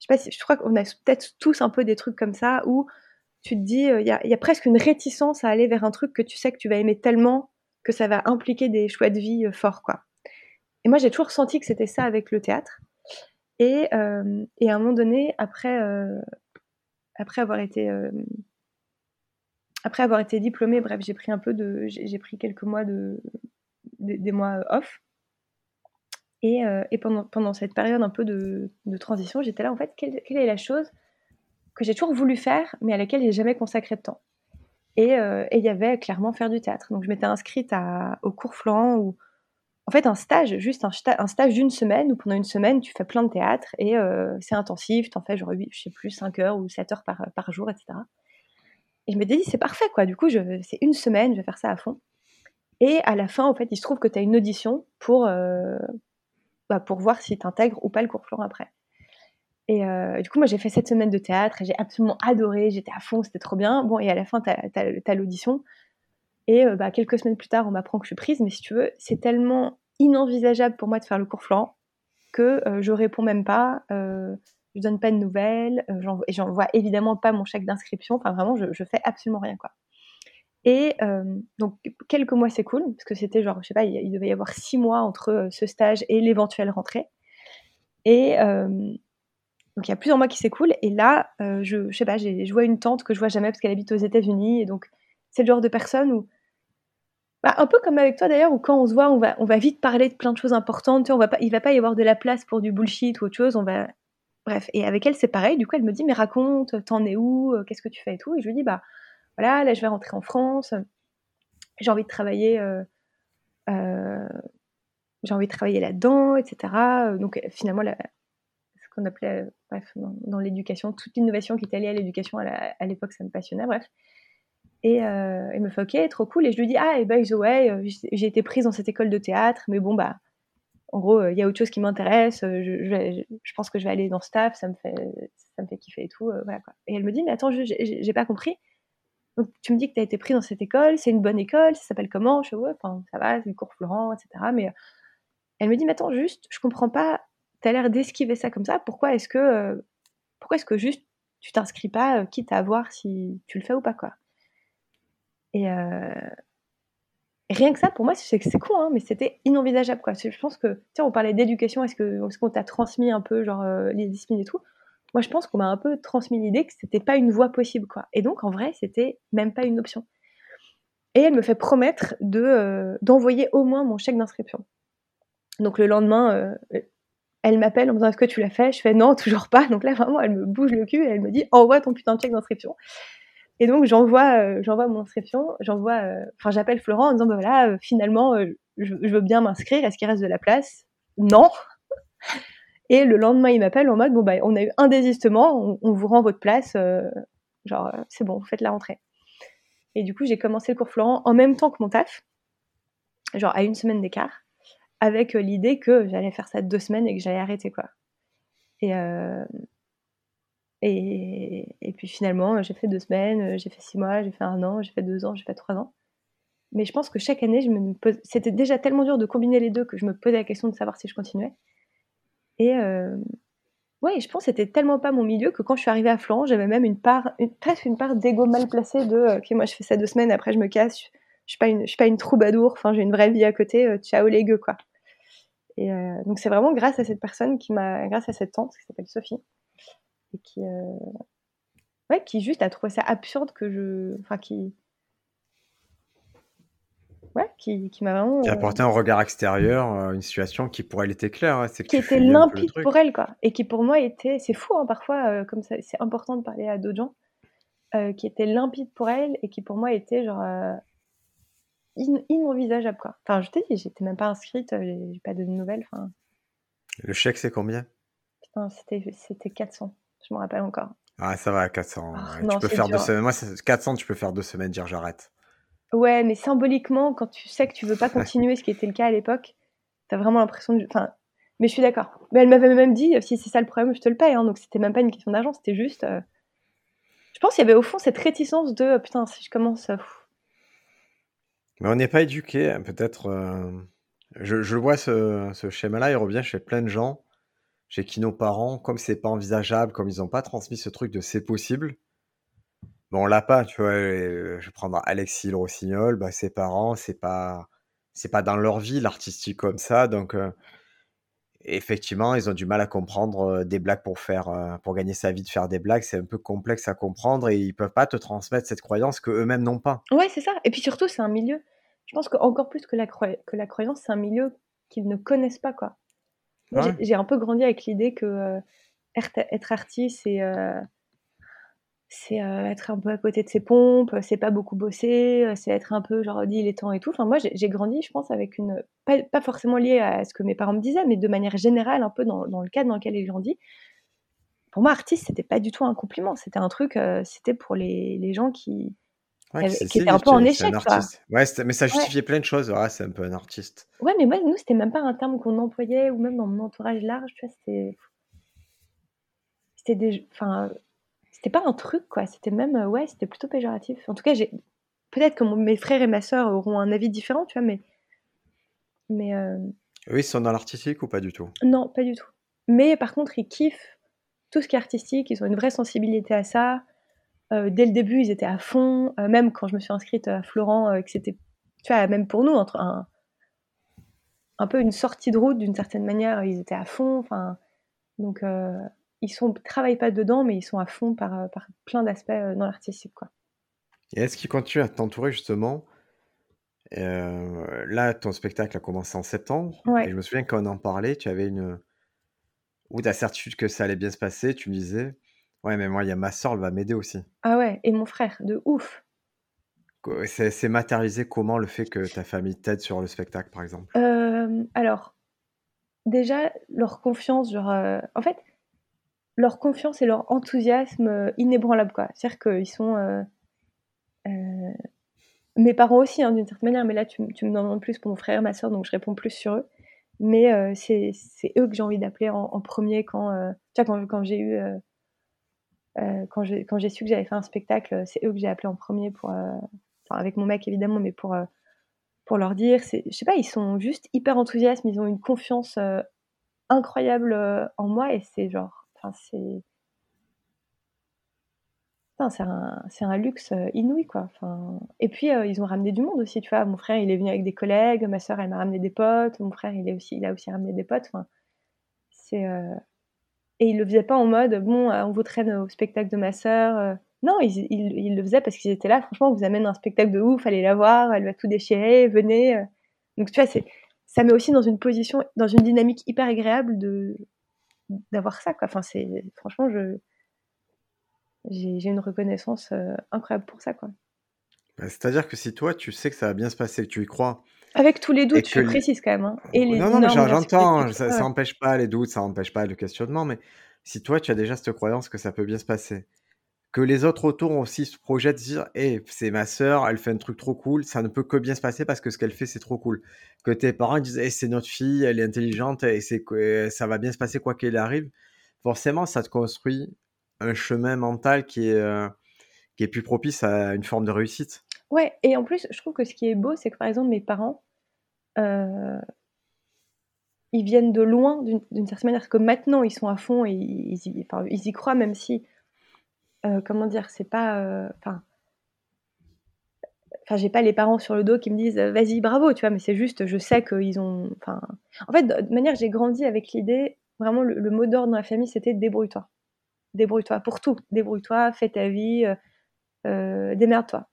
Je sais pas je crois qu'on a peut-être tous un peu des trucs comme ça où tu te dis, euh, il y, a, presque une réticence à aller vers un truc que tu sais que tu vas aimer tellement que ça va impliquer des choix de vie euh, forts, quoi. Et moi, j'ai toujours senti que c'était ça avec le théâtre. Et, euh, et à un moment donné, après, après avoir été après avoir été diplômée, bref, j'ai pris un peu de, j'ai pris quelques mois de, des mois off. Et, et, pendant, pendant cette période un peu de, transition, j'étais là, en fait, quelle, quelle, est la chose que j'ai toujours voulu faire, mais à laquelle j'ai jamais consacré de temps? Euh, et il y avait clairement faire du théâtre. Donc je m'étais inscrite à, au cours Florent où, en fait, un stage, juste un, stage d'une semaine où pendant une semaine, tu fais plein de théâtre et euh, c'est intensif, tu en fais genre, je sais plus, 5 heures ou 7 heures par, par jour, etc. Et je m'étais dit, c'est parfait, quoi. Du coup, c'est une semaine, je vais faire ça à fond. Et à la fin, en fait, il se trouve que tu as une audition pour, euh, bah, pour voir si tu intègres ou pas le cours Florent après. Et euh, du coup, moi, j'ai fait cette semaine de théâtre et j'ai absolument adoré. J'étais à fond, c'était trop bien. Bon, et à la fin, tu as, l'audition. Et euh, bah, quelques semaines plus tard, on m'apprend que je suis prise. Mais si tu veux, c'est tellement inenvisageable pour moi de faire le cours flanc que euh, je réponds même pas. je donne pas de nouvelles. et j'envoie évidemment pas mon chèque d'inscription. Enfin, vraiment, je, je fais absolument rien, quoi. Et donc, quelques mois, cool, parce que c'était genre, je sais pas, il, devait y avoir six mois entre ce stage et l'éventuelle rentrée. Et donc il y a plusieurs mois qui s'écoulent et là, euh, je, je sais pas, je vois une tante que je vois jamais parce qu'elle habite aux États-Unis et donc c'est le genre de personne où, bah, un peu comme avec toi d'ailleurs, où quand on se voit, on va, on va vite parler de plein de choses importantes. Tu vois, on va pas, il va pas y avoir de la place pour du bullshit ou autre chose. On va, bref. Et avec elle c'est pareil. Du coup elle me dit mais raconte, t'en es où, euh, qu'est-ce que tu fais et tout. Et je lui dis bah voilà, là je vais rentrer en France, j'ai envie de travailler. Euh, euh, envie de travailler là-dedans, etc. Donc finalement, la, qu'on appelait, dans, l'éducation, toute l'innovation qui était liée à l'éducation à l'époque, ça me passionnait, bref. Et euh, me fait ok, trop cool. Et je lui dis ah, et by the way, euh, j'ai été prise dans cette école de théâtre, mais bon bah, en gros, il y a autre chose qui m'intéresse. Je, pense que je vais aller dans staff, ça me fait, ça me fait kiffer et tout, voilà. Et elle me dit mais attends, j'ai pas compris. Donc tu me dis que tu as été prise dans cette école, c'est une bonne école, ça s'appelle comment? Je enfin ça va, c'est le cours Florent, etc. Mais elle me dit mais attends juste, je comprends pas tu as l'air d'esquiver ça comme ça, pourquoi est-ce que, euh, est-ce que juste tu t'inscris pas, euh, quitte à voir si tu le fais ou pas, quoi? Et, euh, rien que ça, pour moi, c'est con, hein, mais c'était inenvisageable. Je pense que, tiens, on parlait d'éducation, est-ce que est qu'on t'a transmis un peu, genre, les disciplines et tout Moi, je pense qu'on m'a un peu transmis l'idée que c'était pas une voie possible, quoi. Et donc, en vrai, c'était même pas une option. Et elle me fait promettre de d'envoyer au moins mon chèque d'inscription. Donc le lendemain, elle m'appelle en me disant est-ce que tu l'as fait? Je fais non, toujours pas. Donc là vraiment, elle me bouge le cul et elle me dit envoie ton putain de chèque d'inscription. Et donc j'envoie, euh, j'envoie mon inscription, j'envoie, euh, enfin j'appelle Florent en disant bah voilà, euh, finalement je, veux bien m'inscrire, est-ce qu'il reste de la place? Non. Et le lendemain il m'appelle en mode bon bah on a eu un désistement, on, vous rend votre place, genre c'est bon, vous faites la rentrée. Et du coup j'ai commencé le cours Florent en même temps que mon taf, genre à une semaine d'écart avec euh, l'idée que j'allais faire ça deux semaines et que j'allais arrêter quoi. Et, euh, et, puis finalement, j'ai fait deux semaines, j'ai fait six mois, j'ai fait un an, j'ai fait deux ans, j'ai fait trois ans. Mais je pense que chaque année, c'était déjà tellement dur de combiner les deux que je me posais la question de savoir si je continuais. Et euh, ouais, je pense que c'était tellement pas mon milieu que quand je suis arrivée à Florence, j'avais même une part, presque une part d'ego mal placé de euh, ok, moi je fais ça deux semaines, après je me casse, je, je suis pas une, je suis pas une troubadour, enfin j'ai une vraie vie à côté, euh, ciao les gueux quoi. Et donc c'est vraiment grâce à cette personne qui m'a, grâce à cette tante qui s'appelle Sophie, et qui, ouais, qui juste a trouvé ça absurde que je, enfin qui, ouais, qui, qui m'a vraiment. Qui a apporté un regard extérieur, euh, une situation qui pour elle était claire. hein, c'est qui était limpide pour elle, quoi. Et qui pour moi était, c'est fou, hein, parfois, euh, comme ça, c'est important de parler à d'autres gens, euh, qui était limpide pour elle et qui pour moi était genre euh, in- inenvisageable, quoi. Enfin, je t'ai dit, j'étais même pas inscrite, euh, j'ai pas de nouvelles, enfin, Le chèque, c'est combien? Putain, c'était, c'était 400, je me rappelle encore. Ah, ça va, 400. Ah, ouais, Tu non, peux faire deux semaines. Moi, c'est- 400, tu peux faire deux semaines, dire j'arrête. Ouais, mais symboliquement, quand tu sais que tu veux pas continuer, ce qui était le cas à l'époque, t'as vraiment l'impression de. Enfin, mais je suis d'accord. Mais elle m'avait même dit, si c'est ça le problème, je te le paye. Hein, donc c'était même pas une question d'argent, c'était juste. euh, Je pense qu'il y avait au fond cette réticence de euh, putain, si je commence. euh, pff. Mais on n'est pas éduqué, hein, peut-être. euh, Je, je vois ce, ce schéma-là, il revient chez plein de gens, chez qui nos parents, comme c'est pas envisageable, comme ils n'ont pas transmis ce truc de c'est possible, on l'a pas, tu vois. euh, Je vais prendre Alexis Le Rossignol, bah, ses parents, c'est pas, c'est pas dans leur vie l'artistique comme ça, donc euh, effectivement, ils ont du mal à comprendre euh, des blagues pour faire, euh, pour gagner sa vie, de faire des blagues, c'est un peu complexe à comprendre et ils peuvent pas te transmettre cette croyance que eux-mêmes n'ont pas. Ouais, c'est ça. Et puis surtout, c'est un milieu. Je pense qu'encore plus que la, croy- que la croyance, c'est un milieu qu'ils ne connaissent pas, quoi. Ouais. j'ai- j'ai un peu grandi avec l'idée que euh, être, être artiste, c'est euh, c'est euh, être un peu à côté de ses pompes, c'est pas beaucoup bosser, euh, c'est être un peu genre dit il est temps et tout. Enfin, moi, j'ai grandi, je pense, avec une. Pas, pas forcément lié à ce que mes parents me disaient, mais de manière générale, un peu dans, dans le cadre dans lequel j'ai grandi. Pour moi, artiste, c'était pas du tout un compliment. C'était un truc, euh, c'était pour les, les gens qui, Ouais, qui, étaient un peu en un échec, artiste. Ouais, mais ça Ouais. justifiait plein de choses. Ouais, c'est un peu un artiste. Ouais, mais moi, nous, c'était même pas un terme qu'on employait, ou même dans mon entourage large, tu vois, c'était. C'était des. Enfin, c'était pas un truc, quoi. C'était même. euh, Ouais, c'était plutôt péjoratif. En tout cas, j'ai. Peut-être que mon- mes frères et ma sœur auront un avis différent, tu vois, mais. Mais. euh, Eux, ils sont dans l'artistique ou pas du tout? Non, pas du tout. Mais par contre, ils kiffent tout ce qui est artistique, ils ont une vraie sensibilité à ça. Euh, dès le début, ils étaient à fond. Même quand je me suis inscrite à Florent, que c'était, tu vois, même pour nous, entre un, un peu une sortie de route d'une certaine manière, ils étaient à fond. Enfin, donc, ils sont travaillent pas dedans, mais ils sont à fond par, euh, par plein d'aspects euh, dans l'artistique, quoi. Et est-ce qu'ils continuent à t'entourer justement Euh, Là, ton spectacle a commencé en septembre. Et je me souviens quand on en parlait, tu avais une. Ou la certitude que ça allait bien se passer. Tu me disais, ouais, mais moi, il y a ma soeur, elle va m'aider aussi. ah ouais, et mon frère, de ouf. C'est c'est matérialisé comment le fait que ta famille t'aide sur le spectacle, par exemple? Euh, alors, déjà, leur confiance, genre, euh, en fait, leur confiance et leur enthousiasme euh, inébranlable. C'est-à-dire qu'ils sont. euh, euh, mes parents aussi, hein, d'une certaine manière, mais là, tu, tu me demandes plus pour mon frère ma soeur, donc je réponds plus sur eux. Mais euh, c'est eux que j'ai envie d'appeler en, premier quand, quand, quand j'ai eu. quand j'ai su que j'avais fait un spectacle, c'est eux que j'ai appelé en premier pour. avec mon mec, évidemment, mais pour. pour leur dire, je sais pas, ils sont juste hyper enthousiastes, ils ont une confiance incroyable en moi et c'est genre, enfin c'est, un, luxe euh, inouï quoi. Enfin, et puis euh, ils ont ramené du monde aussi, tu vois. Mon frère il est venu avec des collègues, ma soeur elle m'a ramené des potes, mon frère il a aussi ramené des potes. Enfin, c'est euh, et ils le faisaient pas en mode bon, on vous traîne au spectacle de ma soeur. Non, ils, le faisaient parce qu'ils étaient là. Franchement, on vous amène un spectacle de ouf, allez la voir, elle va tout déchirer, venez. Donc tu vois, ça met aussi dans une position, dans une dynamique hyper agréable de d'avoir ça quoi. Enfin, c'est franchement, je j'ai une reconnaissance euh, incroyable pour ça quoi. Bah, C'est-à-dire que si toi, tu sais que ça va bien se passer, que tu y crois, Avec tous les doutes, que... je précise quand même, hein, et les Non, non, mais j'entends, d'insécurité. ça, ça ouais. empêche pas les doutes, ça empêche pas le questionnement, mais si toi, tu as déjà cette croyance que ça peut bien se passer, que les autres autour aussi ce projet de dire, hé, c'est ma sœur, elle fait un truc trop cool, ça ne peut que bien se passer parce que ce qu'elle fait, c'est trop cool. Que tes parents disent, hé, c'est notre fille, elle est intelligente et c'est, que- ça va bien se passer quoi qu'il arrive, forcément, ça te construit un chemin mental qui est, euh, qui est plus propice à une forme de réussite. Ouais, et en plus, je trouve que ce qui est beau, c'est que par exemple, mes parents, euh, ils viennent de loin d'une certaine manière. que maintenant, ils sont à fond et ils y croient, même si, euh, comment dire, c'est pas. euh, Enfin, j'ai pas les parents sur le dos qui me disent euh, vas-y, bravo, tu vois, mais c'est juste, je sais qu'ils ont. Enfin, en fait, de manière, j'ai grandi avec l'idée, vraiment, le, mot d'ordre dans la famille, c'était débrouille-toi. Débrouille-toi pour tout. Débrouille-toi, fais ta vie, euh, démerde-toi.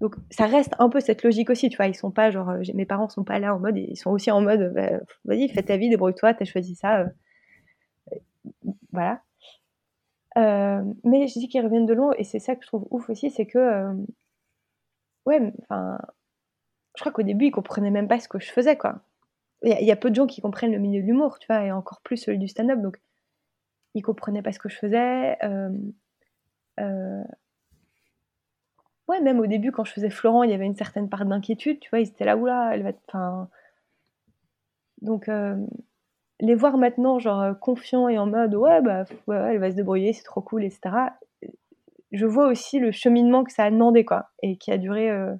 Donc ça reste un peu cette logique aussi, tu vois. Ils sont pas genre, mes parents sont pas là en mode, ils sont aussi en mode, bah, vas-y, fais ta vie, débrouille-toi, t'as choisi ça, voilà. Mais je dis qu'ils reviennent de loin et c'est ça que je trouve ouf aussi, c'est que ouais, enfin, je crois qu'au début, ils comprenaient même pas ce que je faisais, quoi. Il y, a peu de gens qui comprennent le milieu de l'humour, tu vois, et encore plus celui du stand-up, donc ils comprenaient pas ce que je faisais. Euh, euh, ouais, même au début, quand je faisais Florent, il y avait une certaine part d'inquiétude, tu vois, ils étaient là, oula, elle va... Enfin... Donc, euh, les voir maintenant, genre, confiants et en mode, ouais, bah, ouais, elle va se débrouiller, c'est trop cool, etc je vois aussi le cheminement que ça a demandé, quoi, et qui a duré. Euh,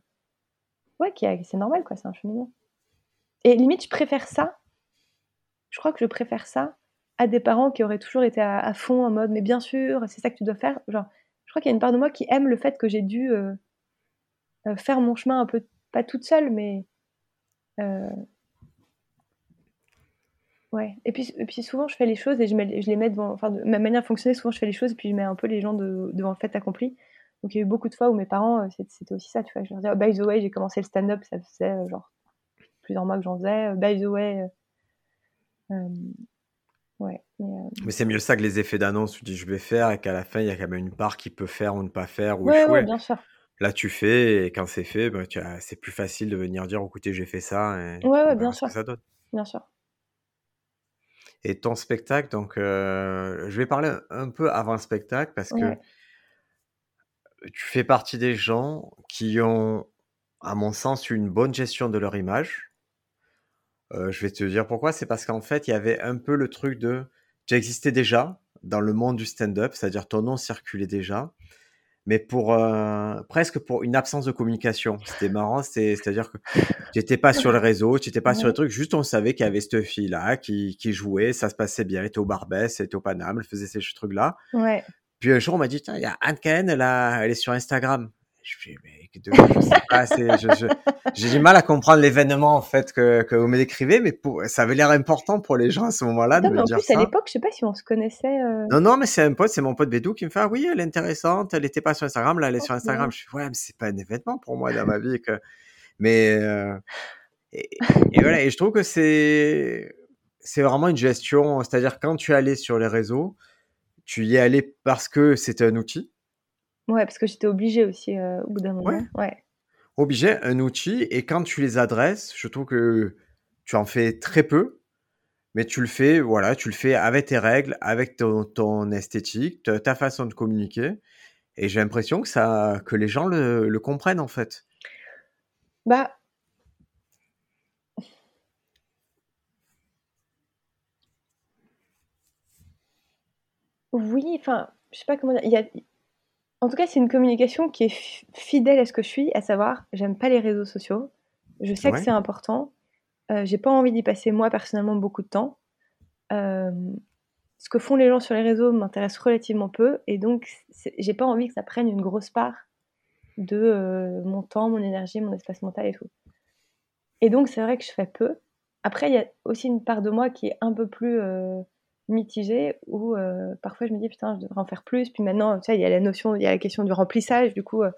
ouais, qui c'est normal, quoi, c'est un cheminement. Et limite, je préfère ça. Je crois que je préfère ça à des parents qui auraient toujours été à, fond en mode, mais bien sûr, c'est ça que tu dois faire. Genre, je crois qu'il y a une part de moi qui aime le fait que j'ai dû euh, euh, faire mon chemin un peu, pas toute seule, mais Ouais. Et puis, et puis souvent, je fais les choses et je, mets, je les mets devant. Enfin, de, ma manière de fonctionner, souvent, je fais les choses et puis je mets un peu les gens devant le fait accompli. Donc, il y a eu beaucoup de fois où mes parents, euh, c'était aussi ça. Tu vois, je leur disais, oh, by the way, j'ai commencé le stand-up, ça faisait euh, genre plusieurs mois que j'en faisais. Euh, by the way. ouais. Mais, c'est mieux ça que les effets d'annonce. Tu dis, je vais faire et qu'à la fin, il y a quand même une part qui peut faire ou ne pas faire ou ouais, échouer. Ouais, bien sûr. Là, tu fais et quand c'est fait, bah, c'est plus facile de venir dire, écoutez, j'ai fait ça. Et ouais, ouais, bien sûr. Bien sûr. Et ton spectacle, donc, euh, je vais parler un peu avant le spectacle parce que tu fais partie des gens qui ont, à mon sens, une bonne gestion de leur image. Euh, je vais te dire pourquoi. C'est parce qu'en fait, il y avait un peu le truc de, tu existais déjà dans le monde du stand-up, c'est-à-dire ton nom circulait déjà mais pour euh, presque pour une absence de communication. C'était marrant, c'est-à-dire que tu n'étais pas sur le réseau, tu n'étais pas sur le truc, juste on savait qu'il y avait cette fille-là qui, qui, jouait, ça se passait bien, elle était au Barbès, elle était au Paname, elle faisait ces trucs-là. Ouais. Puis un jour, on m'a dit, tiens, il y a Anne Cahen, elle, elle est sur Instagram. Je fais, mais je sais pas, j'ai du mal à comprendre l'événement en fait que, que vous me décrivez, mais pour, ça avait l'air important pour les gens à ce moment-là de me mais en dire plus, à l'époque, je sais pas si on se connaissait. Euh. Non, non, mais c'est un pote, c'est mon pote Bédou qui me fait, ah oui, elle est intéressante, elle était pas sur Instagram, là, elle est sur Instagram. Je suis, ouais, mais c'est pas un événement pour moi dans ma vie que, mais euh, et, voilà, et je trouve que c'est c'est vraiment une gestion, c'est-à-dire quand tu es allé sur les réseaux, tu y es allé parce que c'était un outil Ouais, parce que j'étais obligée aussi euh, au bout d'un moment. Ouais. Obligé, un outil, et quand tu les adresses, je trouve que tu en fais très peu, mais tu le fais, voilà, tu le fais avec tes règles, avec ton, esthétique, ta, façon de communiquer, et j'ai l'impression que ça, que les gens le, le comprennent en fait. Bah. Oui, enfin, je sais pas comment dire. Il y a, en tout cas, c'est une communication qui est fidèle à ce que je suis, à savoir, j'aime pas les réseaux sociaux. Je sais que c'est important. Euh, j'ai pas envie d'y passer moi personnellement beaucoup de temps. Euh, ce que font les gens sur les réseaux m'intéresse relativement peu, et donc j'ai pas envie que ça prenne une grosse part de euh, mon temps, mon énergie, mon espace mental et tout. Et donc c'est vrai que je fais peu. Après, il y a aussi une part de moi qui est un peu plus mitigé où euh, parfois je me dis putain je devrais en faire plus. Puis maintenant tu sais il y a la notion il y a la question du remplissage. Du coup euh,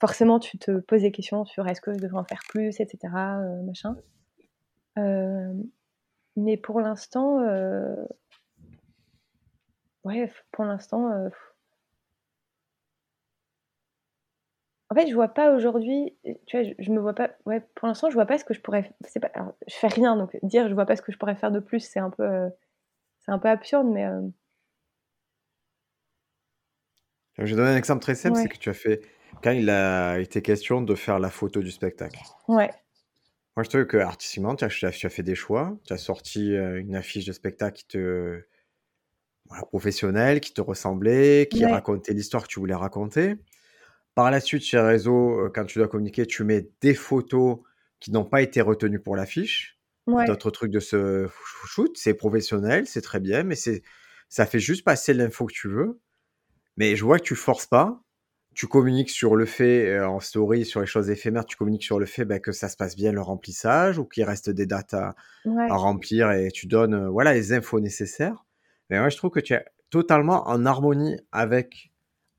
forcément tu te poses des questions sur est-ce que je devrais en faire plus etc euh, machin. Mais pour l'instant ouais pour l'instant en fait je vois pas aujourd'hui tu vois je, me vois pas ouais pour l'instant je vois pas ce que je pourrais c'est pas je fais rien donc dire je vois pas ce que je pourrais faire de plus c'est un peu c'est un peu absurde, mais. Euh je vais donner un exemple très simple, c'est que tu as fait, quand il a été question de faire la photo du spectacle. Ouais. Moi, je trouve que artistiquement, tu as, tu as fait des choix. Tu as sorti euh, une affiche de spectacle qui te. Voilà, professionnelle, qui te ressemblait, qui racontait l'histoire que tu voulais raconter. Par la suite, sur les réseaux, euh, quand tu dois communiquer, tu mets des photos qui n'ont pas été retenues pour l'affiche. Ouais. d'autres trucs de ce shoot, c'est professionnel, c'est très bien, mais c'est ça fait juste passer l'info que tu veux. Mais je vois que tu forces pas. Tu communiques sur le fait, euh, en story, sur les choses éphémères, tu communiques sur le fait bah, que ça se passe bien le remplissage ou qu'il reste des Ouais. à remplir et tu donnes euh, voilà les infos nécessaires. Mais moi, je trouve que tu es totalement en harmonie avec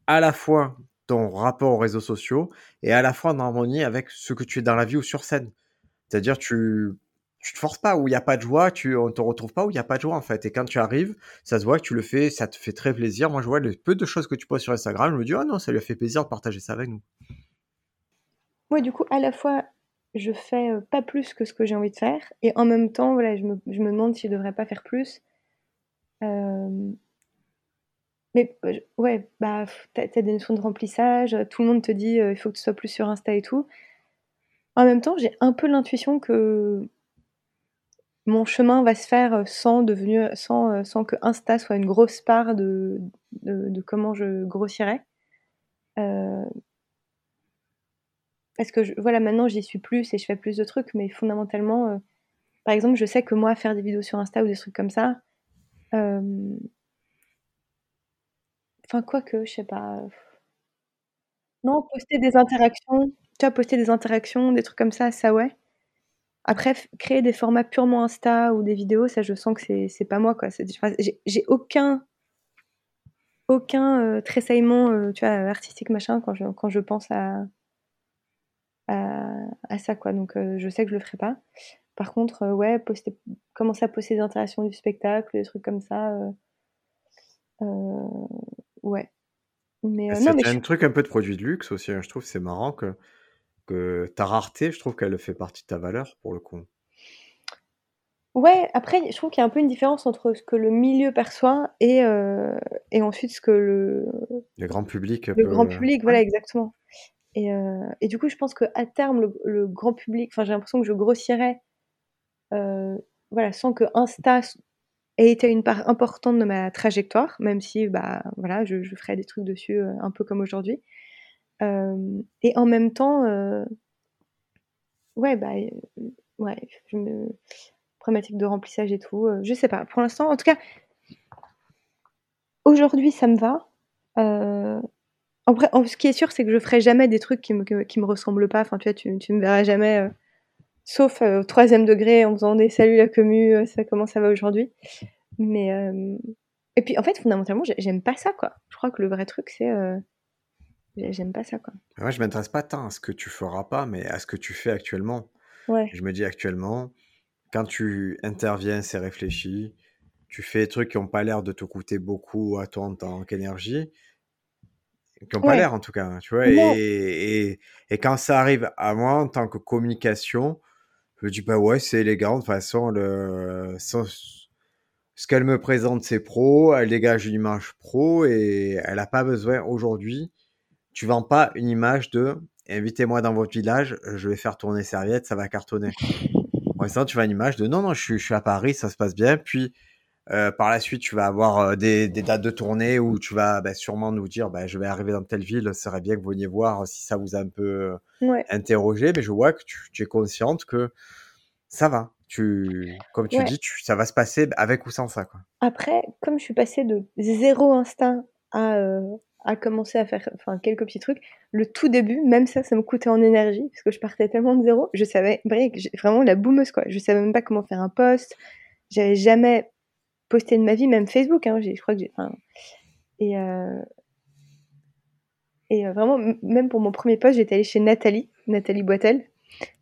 à la fois ton rapport aux réseaux sociaux et à la fois en harmonie avec ce que tu es dans la vie ou sur scène. C'est-à-dire, tu tu te forces pas où il n'y a pas de joie, tu, on te retrouve pas où il n'y a pas de joie en fait. Et quand tu arrives, ça se voit que tu le fais, ça te fait très plaisir. Moi, je vois le peu de choses que tu poses sur Instagram, je me dis, oh non, ça lui a fait plaisir de partager ça avec nous. Ouais, du coup, à la fois, je fais euh, pas plus que ce que j'ai envie de faire, et en même temps, voilà, je me, je me demande si je devrais pas faire plus. Mais je- ouais, bah, t'as, t'as des notions de remplissage, tout le monde te dit euh, il faut que tu sois plus sur Insta et tout. En même temps, j'ai un peu l'intuition que mon chemin va se faire euh, sans, devenir, sans, euh, sans que Insta soit une grosse part de, comment je grossirais. Euh, parce que voilà, maintenant j'y suis plus et je fais plus de trucs, mais fondamentalement, par exemple, je sais que moi, faire des vidéos sur Insta ou des trucs comme ça, enfin, quoi que, je sais pas. Non, poster des interactions, tu vois, poster des interactions, des trucs comme ça, ça ouais. Après, créer des formats purement Insta ou des vidéos, ça, je sens que c'est c'est pas moi, quoi. C'est- J'ai aucun, aucun euh, tressaillement, euh, tu vois, artistique, machin, quand je, quand je pense à, à, à ça, quoi. Donc, euh, je sais que je le ferai pas. Par contre, euh, ouais, poster, commencer à poster des interactions du spectacle, des trucs comme ça, ouais. Mais non, C'est mais je un truc un peu de produit de luxe aussi. hein. Je trouve c'est marrant que, que ta rareté, je trouve qu'elle fait partie de ta valeur pour le coup. Ouais, après, je trouve qu'il y a un peu une différence entre ce que le milieu perçoit et, euh, et ensuite ce que le, Le grand public le grand public, voilà, exactement. Et, euh, et du coup, je pense qu'à terme, le, le grand public, enfin, j'ai l'impression que je grossirais, euh, voilà, sans que Insta ait été une part importante de ma trajectoire, même si, bah, voilà, je, je ferai des trucs dessus un peu comme aujourd'hui. Euh, et en même temps, euh, ouais, bah, euh, ouais, je me... problématique de remplissage et tout, je sais pas. Pour l'instant, en tout cas, aujourd'hui, ça me va. En- ce qui est sûr, c'est que je ferai jamais des trucs qui me, qui me ressemblent pas. Enfin, tu vois, tu, tu me verras jamais, sauf au troisième degré, en faisant des saluts la commu, ça comment ça va aujourd'hui. Mais et puis, en fait, fondamentalement, j'ai- j'aime pas ça, quoi. Je crois que le vrai truc, c'est j'aime pas ça, quoi. Moi, je m'intéresse pas tant à ce que tu feras pas, mais à ce que tu fais actuellement. Ouais, Je me dis actuellement, quand tu interviens, c'est réfléchi. Tu fais des trucs qui n'ont pas l'air de te coûter beaucoup à toi en tant qu'énergie, qui n'ont pas l'air en tout cas, tu vois. Et, et, et quand ça arrive à moi en tant que communication, je me dis, bah ouais, c'est élégant. De toute façon, le, ce qu'elle me présente, c'est pro. Elle dégage une image pro et elle n'a pas besoin aujourd'hui. Tu vends pas une image de invitez-moi dans votre village, je vais faire tourner serviette, ça va cartonner. Pour l'instant, tu vois une image de non, non, je suis, je suis à Paris, ça se passe bien. Puis euh, par la suite, tu vas avoir euh, des, des dates de tournée où tu vas bah, sûrement nous dire bah, je vais arriver dans telle ville, ce serait bien que vous veniez voir si ça vous a un peu euh, ouais, interrogé. Mais je vois que tu, tu es consciente que ça va. Tu, comme tu ouais. dis, tu, ça va se passer avec ou sans ça. Quoi. Après, comme je suis passée de zéro instinct à, euh, à commencer à faire enfin, quelques petits trucs, le tout début, même ça, ça me coûtait en énergie, parce que je partais tellement de zéro. Je savais, vraiment la boumeuse, quoi. Je savais même pas comment faire un post. J'avais jamais posté de ma vie, même Facebook, hein. Je crois que enfin, Et, euh, et euh, vraiment, même pour mon premier post, j'étais allée chez Nathalie, Nathalie Boitel,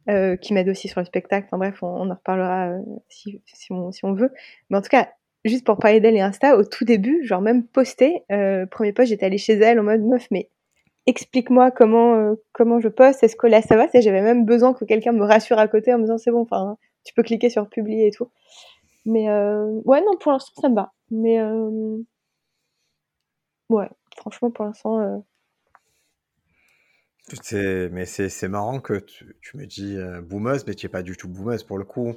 euh, qui m'aide aussi sur le spectacle. Enfin bref, on, on en reparlera si, si, on, si on veut. Mais en tout cas, juste pour parler d'elle et Insta, au tout début, genre même posté, euh, premier post, j'étais allée chez elle en mode meuf, mais explique-moi comment, euh, comment je poste, est-ce que là ça va? J'avais même besoin que quelqu'un me rassure à côté en me disant c'est bon, tu peux cliquer sur publier et tout. Mais euh, ouais, non, pour l'instant ça me va. Mais ouais, franchement, pour l'instant. mais c'est, marrant que tu, tu me dis boomeuse, mais tu n'es pas du tout boomeuse pour le coup.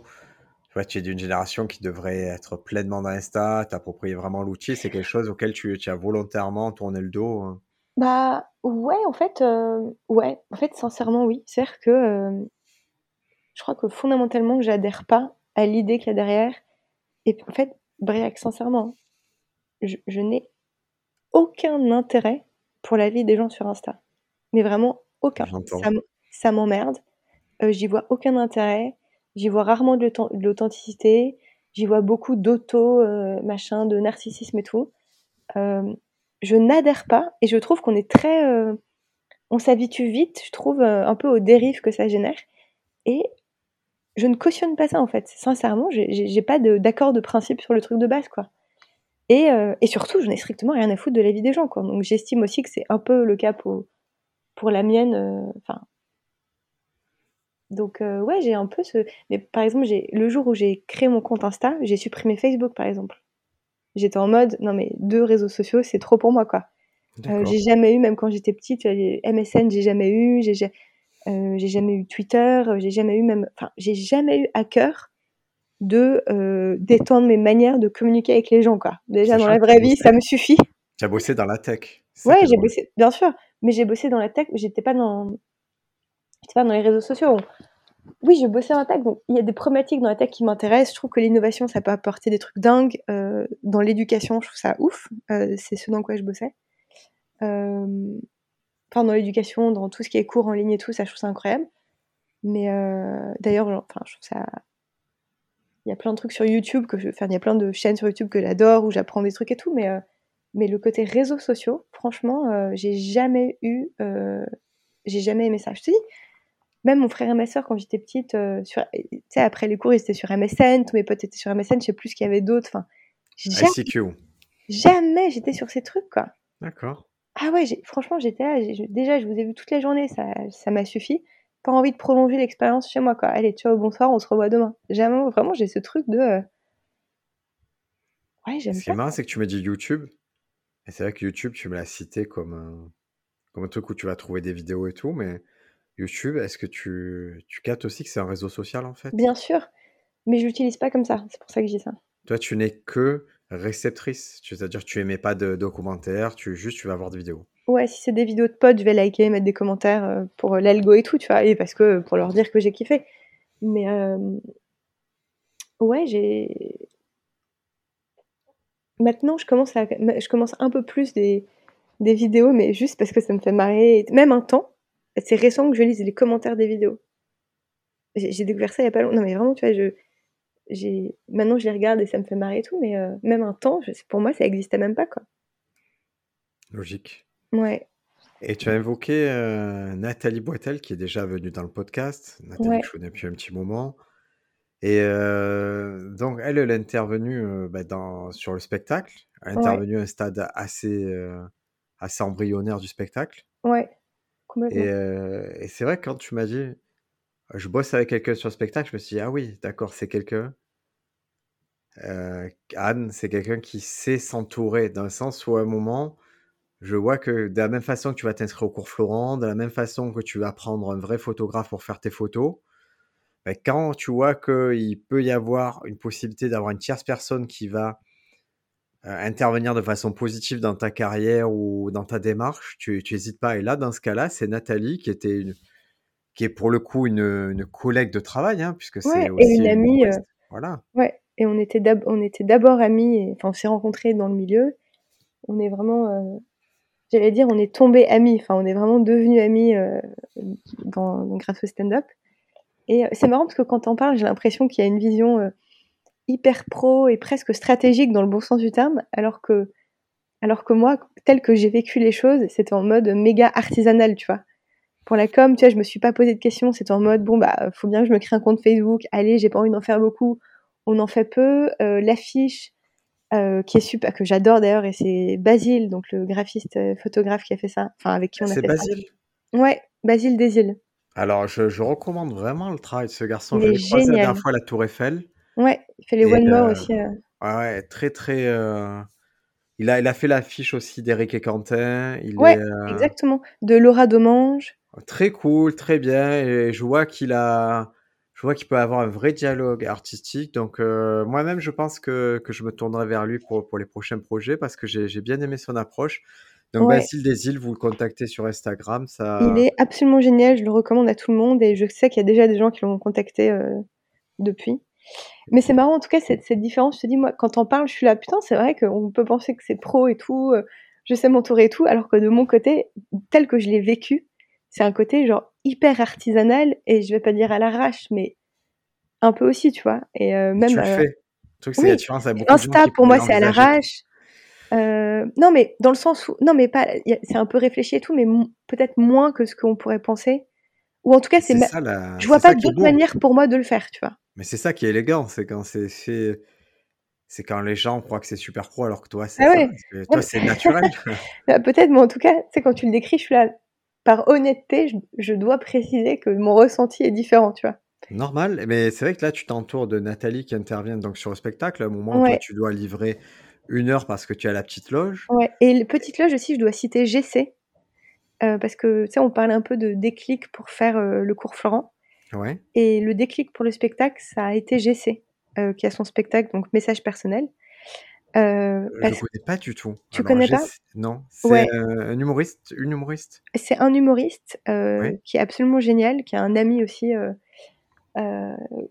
Tu vois, tu es d'une génération qui devrait être pleinement dans Insta, t'approprier vraiment l'outil. C'est quelque chose auquel tu, tu as volontairement tourné le dos. hein. Bah ouais, en fait, euh, ouais, en fait, sincèrement, oui. C'est-à-dire que euh, je crois que fondamentalement, j'adhère pas à l'idée qu'il y a derrière. Et en fait, Briac, sincèrement, je, je n'ai aucun intérêt pour la vie des gens sur Insta. Mais vraiment aucun. Ça m'emmerde. Euh, J'y vois aucun intérêt. J'y vois rarement de l'authent- de l'authenticité. J'y vois beaucoup d'auto, euh, machin, de narcissisme et tout. Euh, je n'adhère pas et je trouve qu'on est très. euh, on s'habitue vite, je trouve, un peu aux dérives que ça génère. Et je ne cautionne pas ça en fait. Sincèrement, j'ai- pas d'accord de, principe sur le truc de base quoi. Et, et surtout, je n'ai strictement rien à foutre de la vie des gens quoi. Donc j'estime aussi que c'est un peu le cas pour, pour la mienne. Enfin. Donc euh, ouais, j'ai un peu ce. Mais par exemple, j'ai le jour où j'ai créé mon compte Insta, j'ai supprimé Facebook par exemple. J'étais en mode non mais deux réseaux sociaux, c'est trop pour moi quoi. Euh, j'ai jamais eu, même quand j'étais petite, MSN, j'ai jamais eu, j'ai ja- euh, jamais eu Twitter, euh, j'ai jamais eu même, enfin, j'ai jamais eu à cœur de d'étendre mes manières de communiquer avec les gens, quoi. Déjà dans la vraie vie, ça me suffit. tu as bossé dans la tech. Ouais, j'ai bossé, bien sûr, mais j'ai bossé dans la tech, mais j'étais pas dans, pas dans les réseaux sociaux. Oui, je bossais la tech, donc il y a des problématiques dans la tech qui m'intéressent. Je trouve que l'innovation, ça peut apporter des trucs dingues. Euh, dans l'éducation, je trouve ça ouf. Euh, c'est ce dans quoi je bossais. Euh, enfin, dans l'éducation, dans tout ce qui est cours en ligne et tout, ça, je trouve ça incroyable. Mais d'ailleurs, enfin, je trouve ça. Il y a plein de trucs sur YouTube que. Enfin, il y a plein de chaînes sur YouTube que j'adore où j'apprends des trucs et tout, mais, mais le côté réseaux sociaux, franchement, j'ai jamais eu. j'ai jamais aimé ça. Je te dis, même mon frère et ma soeur, quand j'étais petite, euh, sur, après les cours, ils étaient sur MSN, tous mes potes étaient sur MSN, je sais plus ce qu'il y avait d'autre. Enfin, jamais, ICQ. jamais j'étais sur ces trucs, quoi. D'accord. Ah ouais, franchement, j'étais là. déjà, je vous ai vu toute la journée, ça, ça m'a suffi. Pas envie de prolonger l'expérience chez moi, quoi. Allez, ciao, bonsoir, on se revoit demain. Jamais, vraiment, j'ai ce truc de. euh, Ouais, j'aime Ce qui est marrant, c'est que tu me dis YouTube. Et c'est vrai que YouTube, tu me l'as cité comme un, comme un truc où tu vas trouver des vidéos et tout. Mais YouTube, est-ce que tu, tu captes aussi que c'est un réseau social en fait? Bien sûr, mais je l'utilise pas comme ça. C'est pour ça que je dis ça. Toi, tu n'es que réceptrice. C'est-à-dire que tu émets pas de, de commentaires, tu, juste tu vas voir des vidéos. Ouais, si c'est des vidéos de potes, je vais liker, mettre des commentaires euh, pour l'algo et tout, tu vois, et parce que pour leur dire que j'ai kiffé. Mais euh, ouais, j'ai. Maintenant, je commence à, je commence un peu plus des, des vidéos, mais juste parce que ça me fait marrer. Même un temps, c'est récent que je lise les commentaires des vidéos. J'ai découvert ça il y a pas longtemps. Non, mais vraiment, tu vois, je, j'ai, maintenant je les regarde et ça me fait marrer et tout, mais euh, même un temps, je- pour moi, ça existait même pas, quoi. Logique. Ouais, Et tu as évoqué euh, Nathalie Boitel, qui est déjà venue dans le podcast. Nathalie ouais, que je connais depuis un petit moment. Et euh, donc, elle, elle est intervenue bah, dans, sur le spectacle. Elle est ouais, intervenue à un stade assez, assez embryonnaire du spectacle. ouais, Euh, et c'est vrai que quand tu m'as dit, je bosse avec quelqu'un sur le spectacle, je me suis dit, ah oui, d'accord, c'est quelqu'un. Euh, Anne, c'est quelqu'un qui sait s'entourer, dans le sens où à un moment, je vois que de la même façon que tu vas t'inscrire au cours Florent, de la même façon que tu vas prendre un vrai photographe pour faire tes photos, ben, quand tu vois qu'il peut y avoir une possibilité d'avoir une tierce personne qui va intervenir de façon positive dans ta carrière ou dans ta démarche, tu n'hésites pas. Et là, dans ce cas-là, c'est Nathalie qui était une, qui est pour le coup une, une collègue de travail, hein, puisque c'est Ouais, et aussi une une amie, euh. Voilà. ouais, et on était d'ab- on était d'abord amis, et- enfin on s'est rencontrés dans le milieu. On est vraiment, euh, j'allais dire, on est tombés amis, enfin on est vraiment devenus amis euh, dans, grâce au stand-up. Et euh, c'est marrant parce que quand t'en parles, j'ai l'impression qu'il y a une vision euh, hyper pro et presque stratégique dans le bon sens du terme, alors que, alors que moi, tel que j'ai vécu les choses, c'était en mode méga artisanal, tu vois. Pour la com, tu vois, je me suis pas posé de questions, c'était en mode bon bah faut bien que je me crée un compte Facebook, allez, j'ai pas envie d'en faire beaucoup, on en fait peu, euh, l'affiche euh, qui est super, que j'adore d'ailleurs, et c'est Basile, donc le graphiste euh, photographe qui a fait ça, enfin avec qui on a C'est fait ça. Basile? Ouais, Basile Desil. Alors, je, je recommande vraiment le travail de ce garçon. L'ai croisé la dernière fois à la Tour Eiffel. Ouais, il fait les Et One More euh, aussi. euh. ouais, très, très. euh, Il a, il a fait l'affiche aussi d'Éric et Quentin. Il Ouais, est exactement. De Laura Domange. très cool, très bien. Et je vois qu'il a. Je vois qu'il peut avoir un vrai dialogue artistique. Donc, euh, moi-même, je pense que, que je me tournerai vers lui pour, pour les prochains projets parce que j'ai j'ai bien aimé son approche. Donc, Ouais, Basile Desil, vous le contactez sur Instagram. il Ça... est absolument génial, je le recommande à tout le monde et je sais qu'il y a déjà des gens qui l'ont contacté euh, depuis. Mais c'est marrant, en tout cas, cette, cette différence. Je te dis, moi, quand on parle, je suis là, putain, c'est vrai qu'on peut penser que c'est pro et tout, euh, je sais m'entourer et tout, alors que de mon côté, tel que je l'ai vécu, c'est un côté genre hyper artisanal et je vais pas dire à l'arrache, mais un peu aussi, tu vois. Et euh, même. Tu le euh, fais. Le truc, oui. de gens Insta, pour moi, c'est à l'arrache. Euh, non, mais dans le sens où. Non, mais pas. a- C'est un peu réfléchi et tout, mais peut-être moins que ce qu'on pourrait penser. Ou en tout cas, c'est. Ma- ça, la... Je vois ça pas d'autre manière pour moi de le faire, tu vois. Mais c'est ça qui est élégant, c'est quand c'est fait. C'est quand les gens croient que c'est super pro alors que toi, c'est Ah ouais. Ouais, toi, c'est *laughs* naturel. Euh, Peut-être, mais en tout cas, c'est quand tu le décris, je suis là. Par honnêteté, je, je dois préciser que mon ressenti est différent, tu vois. Normal, mais c'est vrai que là, tu t'entoures de Nathalie qui intervient donc sur le spectacle. À un moment, Ouais. tu dois livrer une heure parce que tu as la petite loge. Ouais. Et le petite loge aussi, je dois citer GC. euh, parce que, tu sais, on parlait un peu de déclic pour faire euh, le cours Florent. Ouais. Et le déclic pour le spectacle, ça a été GC, euh, qui a son spectacle, donc message personnel. Euh, Je parce connais pas du tout. Tu Alors, connais j'ai- pas? Non. C'est Ouais. euh, un humoriste, une humoriste. c'est un humoriste euh, Ouais. qui est absolument génial, qui a un ami aussi.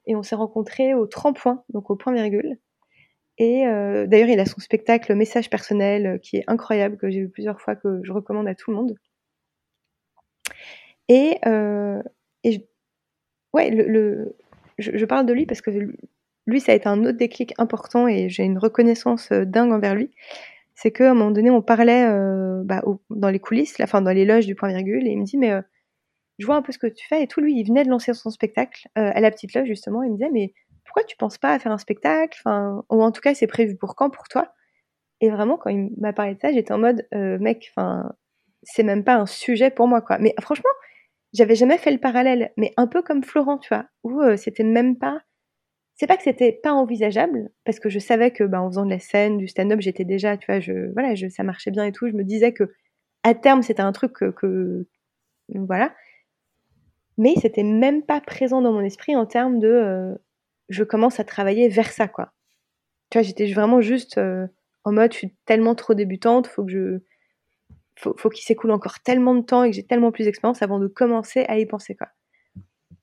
et on s'est rencontrés au tremplin, donc au point virgule. Et d'ailleurs, il a son spectacle Message personnel qui est incroyable, que j'ai vu plusieurs fois, que je recommande à tout le monde. Et, et je- ouais, le, je, parle de lui parce que lui, ça a été un autre déclic important et j'ai une reconnaissance euh, dingue envers lui. C'est qu'à un moment donné, on parlait euh, bah, dans les coulisses, la fin dans les loges du point virgule, et il me dit mais euh, je vois un peu ce que tu fais et tout. Lui, il venait de lancer son spectacle à la petite loge justement. Il me disait mais pourquoi tu penses pas à faire un spectacle? Enfin, ou en tout cas, c'est prévu pour quand? Pour toi? Et vraiment, quand il m'a parlé de ça, j'étais en mode mec, enfin, c'est même pas un sujet pour moi quoi. Mais franchement, j'avais jamais fait le parallèle, mais un peu comme Florent, tu vois, où euh, c'était même pas. C'est pas que c'était pas envisageable, parce que je savais que, bah, en faisant de la scène, du stand-up, j'étais déjà, tu vois, je, voilà, je, ça marchait bien et tout. Je me disais que, à terme, c'était un truc que, voilà. Mais c'était même pas présent dans mon esprit en termes de, euh, je commence à travailler vers ça, quoi. Tu vois, j'étais vraiment juste euh, en mode, je suis tellement trop débutante, faut que je, faut, faut qu'il s'écoule encore tellement de temps et que j'ai tellement plus d'expérience avant de commencer à y penser, quoi.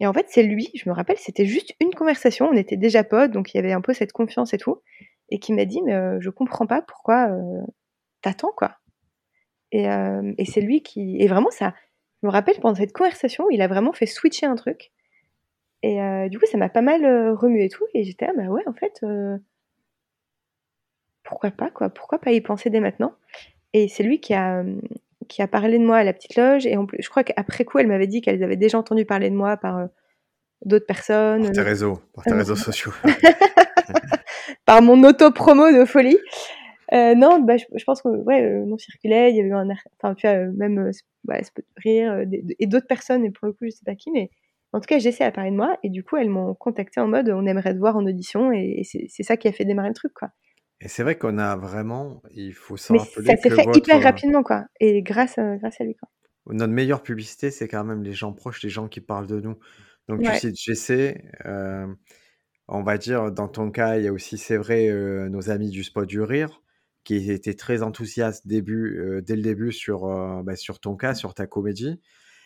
Et en fait, c'est lui, je me rappelle, c'était juste une conversation, on était déjà potes, donc il y avait un peu cette confiance et tout, et qui m'a dit, mais euh, je comprends pas pourquoi euh, t'attends, quoi. Et, euh, et c'est lui qui... Et vraiment, ça... Je me rappelle, pendant cette conversation, il a vraiment fait switcher un truc. Et du coup, ça m'a pas mal remué et tout, et j'étais, ah bah ouais, en fait, pourquoi pas, quoi, pourquoi pas y penser dès maintenant Et c'est lui qui a, euh, qui a parlé de moi à la petite loge, et en plus, je crois qu'après coup, elle m'avait dit qu'elles avaient déjà entendu parler de moi par euh, d'autres personnes, Par tes réseaux, par tes euh, réseaux sociaux. *laughs* par mon auto-promo de folie. Euh, non, bah, je, je pense que ouais, le nom circulait, il y avait eu un, enfin tu vois, même peut rire et d'autres personnes, et pour le coup je sais pas qui, mais en tout cas j'essaie à parler de moi et du coup elles m'ont contacté en mode on aimerait te voir en audition et, et c'est c'est ça qui a fait démarrer le truc quoi. Et c'est vrai qu'on a vraiment, il faut se Mais rappeler ça s'est que fait votre, hyper rapidement quoi et grâce euh, grâce à lui quoi. notre meilleure publicité, c'est quand même les gens proches, les gens qui parlent de nous. Donc tu Ouais, cites GC, euh, on va dire, dans ton cas, il y a aussi, c'est vrai, euh, nos amis du spot du rire, qui étaient très enthousiastes début, euh, dès le début sur, euh, bah, sur ton cas, sur ta comédie.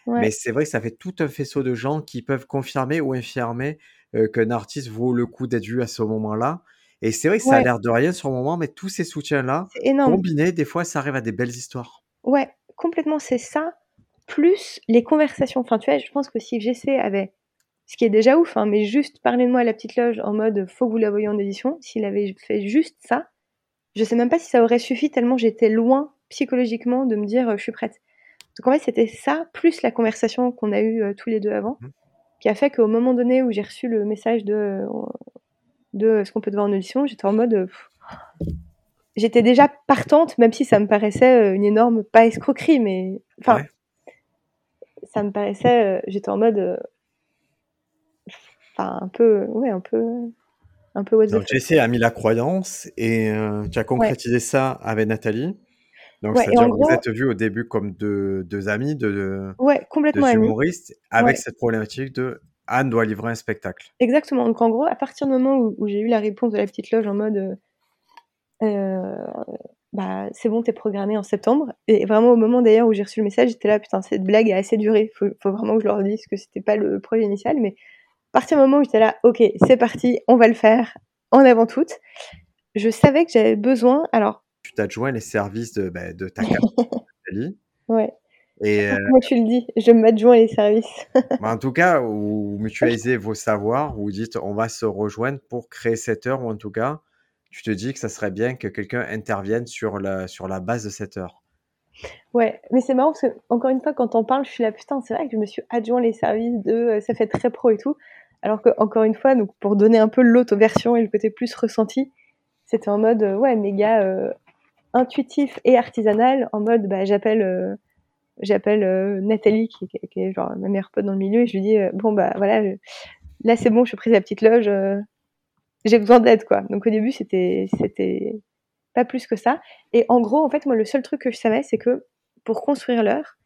Mais ouais, c'est vrai que ça fait tout un faisceau de gens qui peuvent confirmer ou infirmer euh, qu'un artiste vaut le coup d'être vu à ce moment-là. Et c'est vrai que ça a l'air de rien sur le moment, mais tous ces soutiens-là, combinés, des fois, ça arrive à des belles histoires. Ouais, complètement c'est ça plus les conversations. Enfin tu vois, je pense que si j'essaie avait ce qui est déjà ouf, hein, mais juste parler de moi à la petite loge en mode faut que vous la voyiez en édition, s'il avait fait juste ça, je sais même pas si ça aurait suffi tellement j'étais loin psychologiquement de me dire euh, je suis prête. Donc en fait c'était ça plus la conversation qu'on a eue euh, tous les deux avant Mhm. qui a fait qu'au moment donné où j'ai reçu le message de euh, de ce qu'on peut te voir en audition, j'étais en mode j'étais déjà partante même si ça me paraissait euh, une énorme pas escroquerie mais enfin Ouais. ça me paraissait euh, j'étais en mode euh, enfin un peu ouais un peu un peu what the Donc, JC a mis la croyance et euh, tu as ouais. concrétisé ça avec Nathalie. Donc, ouais c'est-à-dire que vous êtes vus au début comme deux, deux amis, deux, ouais complètement deux humoristes, avec cette problématique de Anne doit livrer un spectacle. exactement donc en gros à partir du moment où, où j'ai eu la réponse de la petite loge en mode euh, euh, bah c'est bon t'es programmé en septembre et vraiment au moment d'ailleurs où j'ai reçu le message j'étais là putain cette blague a assez duré faut, faut vraiment que je leur dise que c'était pas le projet initial mais partir du moment où j'étais là, ok, c'est parti, on va le faire, en avant toute, je savais que j'avais besoin. Alors. Tu t'adjoins les services de, bah, de ta Nathalie. *laughs* ouais. Et euh, Comment tu le dis Je m'adjoins les services. *laughs* Bah, en tout cas, vous mutualisez vos savoirs, vous dites on va se rejoindre pour créer cette heure, ou en tout cas, tu te dis que ça serait bien que quelqu'un intervienne sur la, sur la base de cette heure. Ouais, mais c'est marrant parce que, encore une fois, quand on parle, je suis là, putain, c'est vrai que je me suis adjoint les services de euh, ça fait très pro et tout. Alors que, encore une fois, donc, pour donner un peu l'autre version et le côté plus ressenti, c'était en mode, euh, ouais, méga euh, intuitif et artisanal, en mode, bah, j'appelle j'appelle Nathalie, qui, est genre ma meilleure pote dans le milieu, et je lui dis, bon, bah voilà, là c'est bon, je suis prise la petite loge, j'ai besoin d'aide, quoi. Donc au début, c'était, pas plus que ça. Et en gros, en fait, moi, le seul truc que je savais, c'est que pour construire l'heure,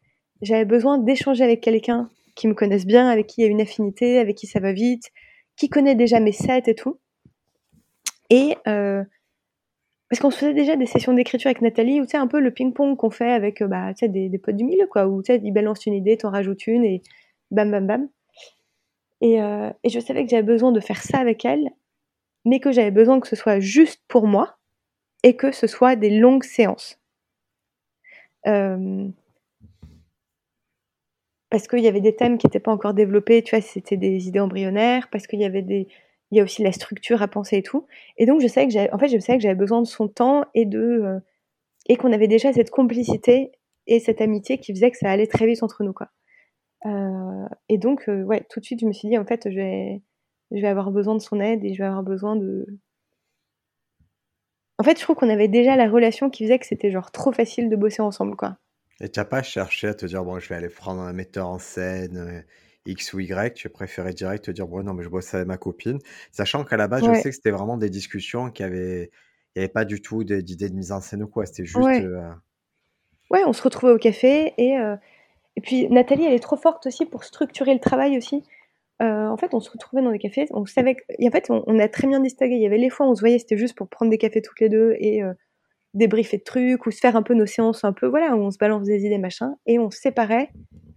j'avais besoin d'échanger avec quelqu'un qui me connaisse bien, avec qui il y a une affinité, avec qui ça va vite, qui connaît déjà mes sets et tout. Et euh, parce qu'on se faisait déjà des sessions d'écriture avec Nathalie, où tu sais, un peu le ping-pong qu'on fait avec euh, bah, des, des, potes du milieu, quoi, où tu sais, ils balancent une idée, t'en rajoutes une, et bam, bam, bam. Et, euh, et je savais que j'avais besoin de faire ça avec elle, mais que j'avais besoin que ce soit juste pour moi, et que ce soit des longues séances. Euh, parce qu'il y avait des thèmes qui n'étaient pas encore développés, tu vois, c'était des idées embryonnaires, parce qu'il y avait des, il y a aussi la structure à penser et tout. Et donc je savais que j'avais, en fait, je savais que j'avais besoin de son temps et de, euh, et qu'on avait déjà cette complicité et cette amitié qui faisait que ça allait très vite entre nous, quoi. Euh, et donc, ouais, tout de suite, je me suis dit, en fait, je vais, je vais avoir besoin de son aide et je vais avoir besoin de, en fait, je trouve qu'on avait déjà la relation qui faisait que c'était genre trop facile de bosser ensemble, quoi. Et tu n'as pas cherché à te dire, bon, je vais aller prendre un metteur en scène euh, X ou Y, tu préférais direct te dire, bon, non, mais je bosse avec ma copine. Sachant qu'à la base, je sais que c'était vraiment des discussions qui avaient. Il n'y avait pas du tout d'idée de mise en scène ou quoi, c'était juste. Ouais. Euh, ouais, on se retrouvait au café et, euh, et puis Nathalie, elle est trop forte aussi pour structurer le travail aussi. Euh, en fait, on se retrouvait dans des cafés, on savait et en fait, on, a très bien distingué. Il y avait les fois où on se voyait, c'était juste pour prendre des cafés toutes les deux et débriefer de trucs ou se faire un peu nos séances un peu, voilà, où on se balance des idées, machin, et on se séparait.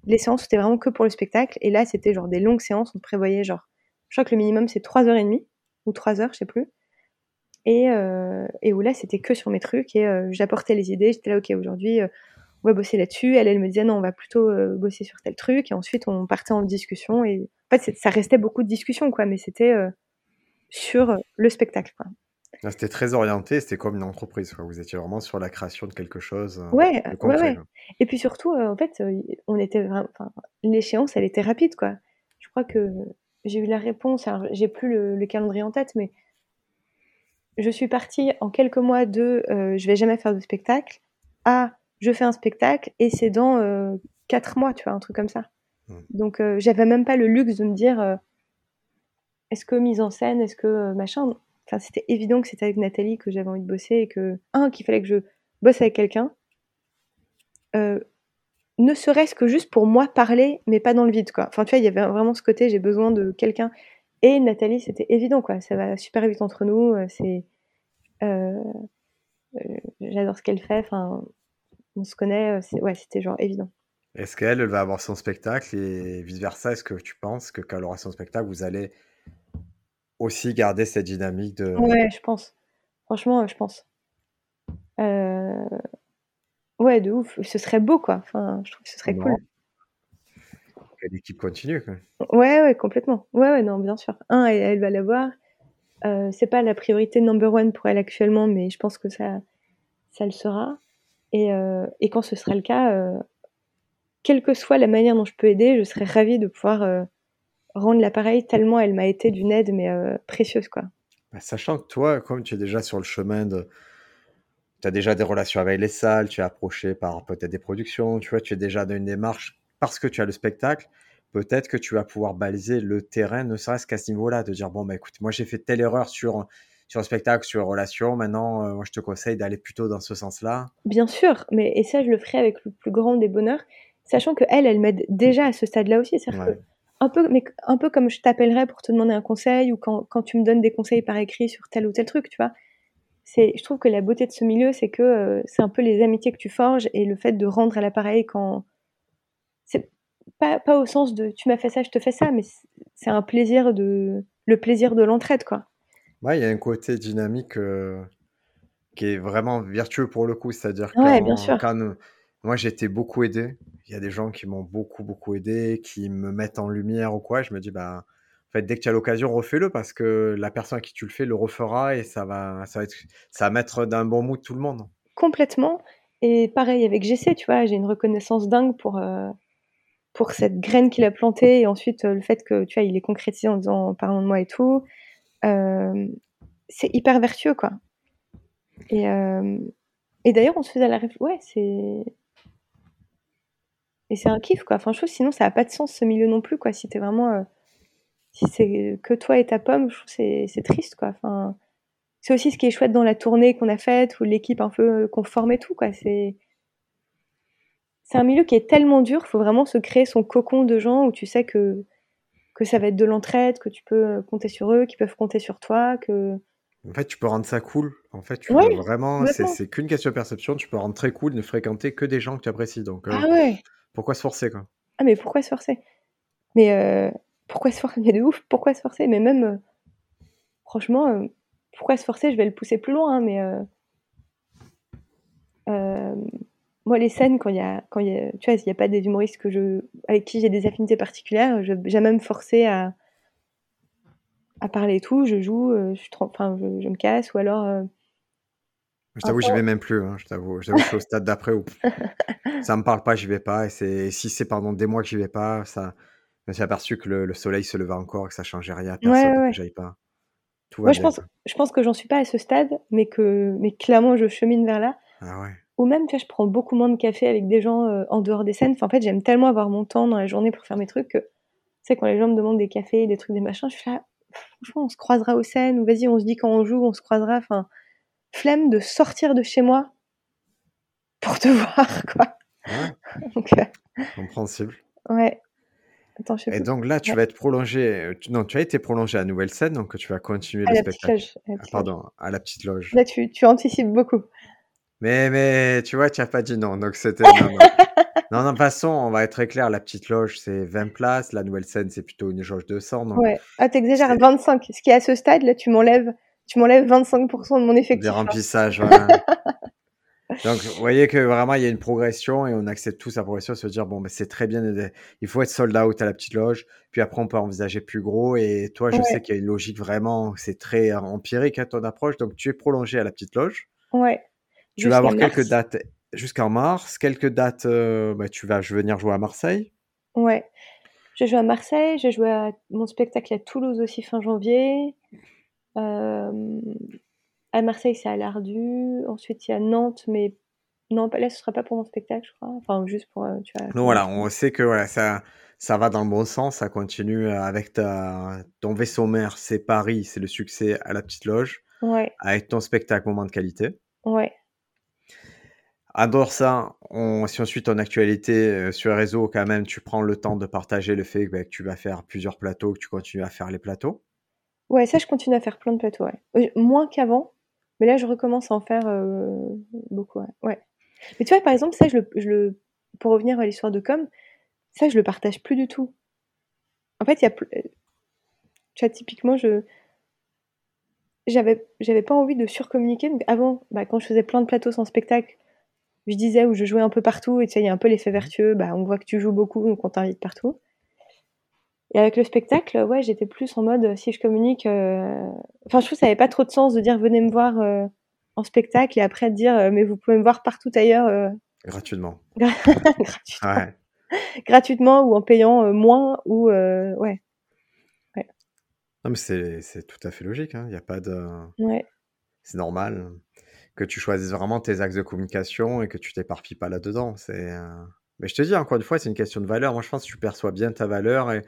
Les séances, c'était vraiment que pour le spectacle, et là, c'était genre des longues séances, on prévoyait genre, je crois que le minimum, c'est 3h30, ou 3h, je sais plus. Et, euh, et où là, c'était que sur mes trucs, et euh, j'apportais les idées, j'étais là, ok, aujourd'hui, euh, on va bosser là-dessus. Elle, elle me disait non, on va plutôt bosser sur tel truc. Et ensuite, on partait en discussion. Et en fait, ça restait beaucoup de discussions, quoi, mais c'était sur le spectacle, quoi. C'était très orienté, c'était comme une entreprise. Quoi. Vous étiez vraiment sur la création de quelque chose. Euh, ouais, ouais, ouais. Et puis surtout, en fait, on était vraiment. L'échéance, elle était rapide, quoi. Je crois que j'ai eu la réponse. Alors, j'ai plus le, le, calendrier en tête, mais je suis partie en quelques mois de je vais jamais faire de spectacle à je fais un spectacle et c'est dans euh, quatre mois, tu vois, un truc comme ça. Hmm. Donc, euh, j'avais même pas le luxe de me dire euh, est-ce que mise en scène, est-ce que machin. Enfin, c'était évident que c'était avec Nathalie que j'avais envie de bosser et que, un, qu'il fallait que je bosse avec quelqu'un. ne serait-ce que juste pour moi parler, mais pas dans le vide, quoi. Enfin, tu vois, il y avait vraiment ce côté, j'ai besoin de quelqu'un. Et Nathalie, c'était évident, quoi. Ça va super vite entre nous. C'est. J'adore ce qu'elle fait. Enfin, on se connaît, euh, ouais, c'était genre évident. Est-ce qu'elle elle va avoir son spectacle et vice-versa? Est-ce que tu penses que quand elle aura son spectacle, vous allez aussi garder cette dynamique de... Ouais, je pense. Franchement, je pense. Euh, ouais, de ouf. Ce serait beau, quoi. Enfin, je trouve que ce serait cool. Que l'équipe continue, quoi. Ouais, ouais, complètement. Ouais, ouais, non, bien sûr. Un, elle, va l'avoir. Euh, c'est pas la priorité number one pour elle actuellement, mais je pense que ça, ça le sera. Euh, et, quand ce sera le cas, euh, quelle que soit la manière dont je peux aider, je serais ravie de pouvoir rendre l'appareil tellement elle m'a été d'une aide mais précieuse quoi. Bah, sachant que toi, comme tu es déjà sur le chemin de, tu as déjà des relations avec les salles, tu es approché par peut-être des productions, tu vois, tu es déjà dans une démarche parce que tu as le spectacle. Peut-être que tu vas pouvoir baliser le terrain, ne serait-ce qu'à ce niveau-là, de dire bon bah écoute, moi j'ai fait telle erreur sur sur le spectacle, sur les relations. Maintenant, euh, moi, je te conseille d'aller plutôt dans ce sens-là. Bien sûr, mais et ça, je le ferai avec le plus grand des bonheurs, sachant que elle, elle m'aide déjà à ce stade-là aussi. cest un peu, mais un peu comme je t'appellerais pour te demander un conseil ou quand, quand, tu me donnes des conseils par écrit sur tel ou tel truc, tu vois. C'est, je trouve que la beauté de ce milieu, c'est que euh, c'est un peu les amitiés que tu forges et le fait de rendre à l'appareil quand. pas, pas au sens de tu m'as fait ça, je te fais ça, mais c'est un plaisir de le plaisir de l'entraide, quoi. Ouais, il y a un côté dynamique euh, qui est vraiment vertueux pour le coup. C'est-à-dire Ouais, bien quand, sûr. quand moi j'ai été beaucoup aidé, il y a des gens qui m'ont beaucoup, beaucoup aidé, qui me mettent en lumière ou quoi. Je me dis, bah, en fait, dès que tu as l'occasion, refais-le parce que la personne à qui tu le fais le refera et ça va, ça va, être, mettre d'un bon mood tout le monde. Complètement. Et pareil avec GC, tu vois, j'ai une reconnaissance dingue pour, euh, pour cette graine qu'il a plantée et ensuite euh, le fait que, tu vois, il est concrétisé en disant en parlant de moi et tout. Euh, c'est hyper vertueux, quoi. Et, et d'ailleurs, on se faisait la réflexion. Ouais, c'est. Et c'est un kiff, quoi. Enfin, je trouve sinon, ça n'a pas de sens ce milieu non plus, quoi. Si t'es vraiment. euh, Si c'est que toi et ta pomme, je trouve c'est c'est triste, quoi. Enfin, c'est aussi ce qui est chouette dans la tournée qu'on a faite ou l'équipe un peu euh, qu'on forme et tout, quoi. C'est. C'est un milieu qui est tellement dur, faut vraiment se créer son cocon de gens où tu sais que, que ça va être de l'entraide, que tu peux euh, compter sur eux, qu'ils peuvent compter sur toi, que. En fait, tu peux rendre ça cool. En fait, tu Ouais, peux vraiment, c'est c'est qu'une question de perception. Tu peux rendre très cool, ne fréquenter que des gens que tu apprécies. Donc, euh, Ah ouais! Pourquoi se forcer, quoi? Ah, mais pourquoi se forcer? Mais euh, pourquoi se forcer? *laughs* Mais de ouf, pourquoi se forcer? Mais même, euh, franchement, euh, pourquoi se forcer? Je vais le pousser plus loin, hein, mais moi, les scènes, quand il y a, quand y tu vois, il n'y a pas des humoristes avec qui j'ai des affinités particulières, je, j'ai même forcé à, à parler tout, je joue, je, je, me casse, ou alors, Je t'avoue, j'y vais même plus. hein, je t'avoue, je suis au *laughs* stade d'après où ça me parle pas, j'y vais pas. Et c'est si c'est pendant des mois que j'y vais pas, ça, je me suis aperçu que le, le soleil se levait encore, que ça changeait rien à ouais, personne, ouais, que j'aille pas. Tout Moi, je pense, je pense que j'en suis pas à ce stade, mais que, mais clairement, je chemine vers là. Ah ouais. Ou même, tu vois, je prends beaucoup moins de café avec des gens euh, en dehors des scènes. Enfin, en fait, j'aime tellement avoir mon temps dans la journée pour faire mes trucs que, tu sais, quand les gens me demandent des cafés, des trucs, des machins, je suis là, franchement, on se croisera aux scènes, ou vas-y, on se dit quand on joue, on se croisera. Enfin, flemme de sortir de chez moi pour te *laughs* voir, quoi. Ouais, Donc, euh, compréhensible. ouais. Attends, je sais Et plus. donc là, tu Ouais. vas être prolongé. euh, non, tu as été prolongé à Nouvelle Scène, donc tu vas continuer À le spectacle. loge. à la Ah, petite loge. pardon, à la petite loge. Là, tu, tu anticipes beaucoup. Mais, mais tu vois, tu n'as pas dit non, donc c'était non, non. *laughs* Non, non, façon, on va être très clair. La petite loge, c'est 20 places. La Nouvelle Scène, c'est plutôt une jauge de 100. Donc, Ouais. Ah, t'exagères, c'est 25. Ce qui est à ce stade, là, tu m'enlèves, tu m'enlèves 25% de mon des effectif. hein. remplissages. voilà. *laughs* Donc, vous voyez que vraiment, il y a une progression et on accepte tous la progression, se dire, bon, ben, c'est très bien, il faut être sold out à la petite loge, puis après, on peut envisager plus gros. Et toi, je sais qu'il y a une logique vraiment, c'est très euh, empirique à ton approche. Donc, tu es prolongé à la petite loge. ouais. Tu vas avoir quelques mars. dates jusqu'en mars, quelques dates, euh, bah, tu vas venir jouer à Marseille. Ouais. Je joue à Marseille, j'ai joué à mon spectacle à Toulouse aussi fin janvier. Euh, à Marseille, c'est à l'Ardu. Ensuite, il y a Nantes, mais non, là, ce sera pas pour mon spectacle, je crois. Enfin, juste pour, euh, tu vois, Donc comment voilà, on sait que voilà, ça, ça va dans le bon sens, ça continue avec ta, ton vaisseau mère, c'est Paris, c'est le succès à la petite loge, Ouais, avec ton spectacle moment de qualité. ouais. De ça, on, si on suit ton actualité euh, sur les réseaux, quand même, tu prends le temps de partager le fait bah, que tu vas faire plusieurs plateaux, que tu continues à faire les plateaux. Ouais, ça, je continue à faire plein de plateaux, ouais. Euh, Moins qu'avant, mais là, je recommence à en faire euh, beaucoup, ouais. ouais. Mais tu vois, par exemple, ça, je le, je le, pour revenir à l'histoire de com, ça, je le partage plus du tout. En fait, il y a, euh, tu vois, typiquement, je, j'avais, j'avais pas envie de surcommuniquer. Donc avant, bah, quand je faisais plein de plateaux sans spectacle, je disais où je jouais un peu partout, et tu sais, il y a un peu l'effet vertueux, bah, on voit que tu joues beaucoup, donc on t'invite partout. Et avec le spectacle, ouais, j'étais plus en mode, si je communique, euh, enfin, je trouve que ça avait pas trop de sens de dire venez me voir euh, en spectacle et après de dire euh, mais vous pouvez me voir partout ailleurs euh, Gratuitement. *laughs* gratuitement, Ouais. *laughs* gratuitement ou en payant euh, moins ou euh, ouais, ouais, Non, mais c'est, c'est tout à fait logique, hein. Il n'y a pas de... ouais, C'est normal que tu choisisses vraiment tes axes de communication et que tu t'éparpilles pas là-dedans. C'est, euh, Mais je te dis, encore une fois, c'est une question de valeur. Moi, je pense que tu perçois bien ta valeur et,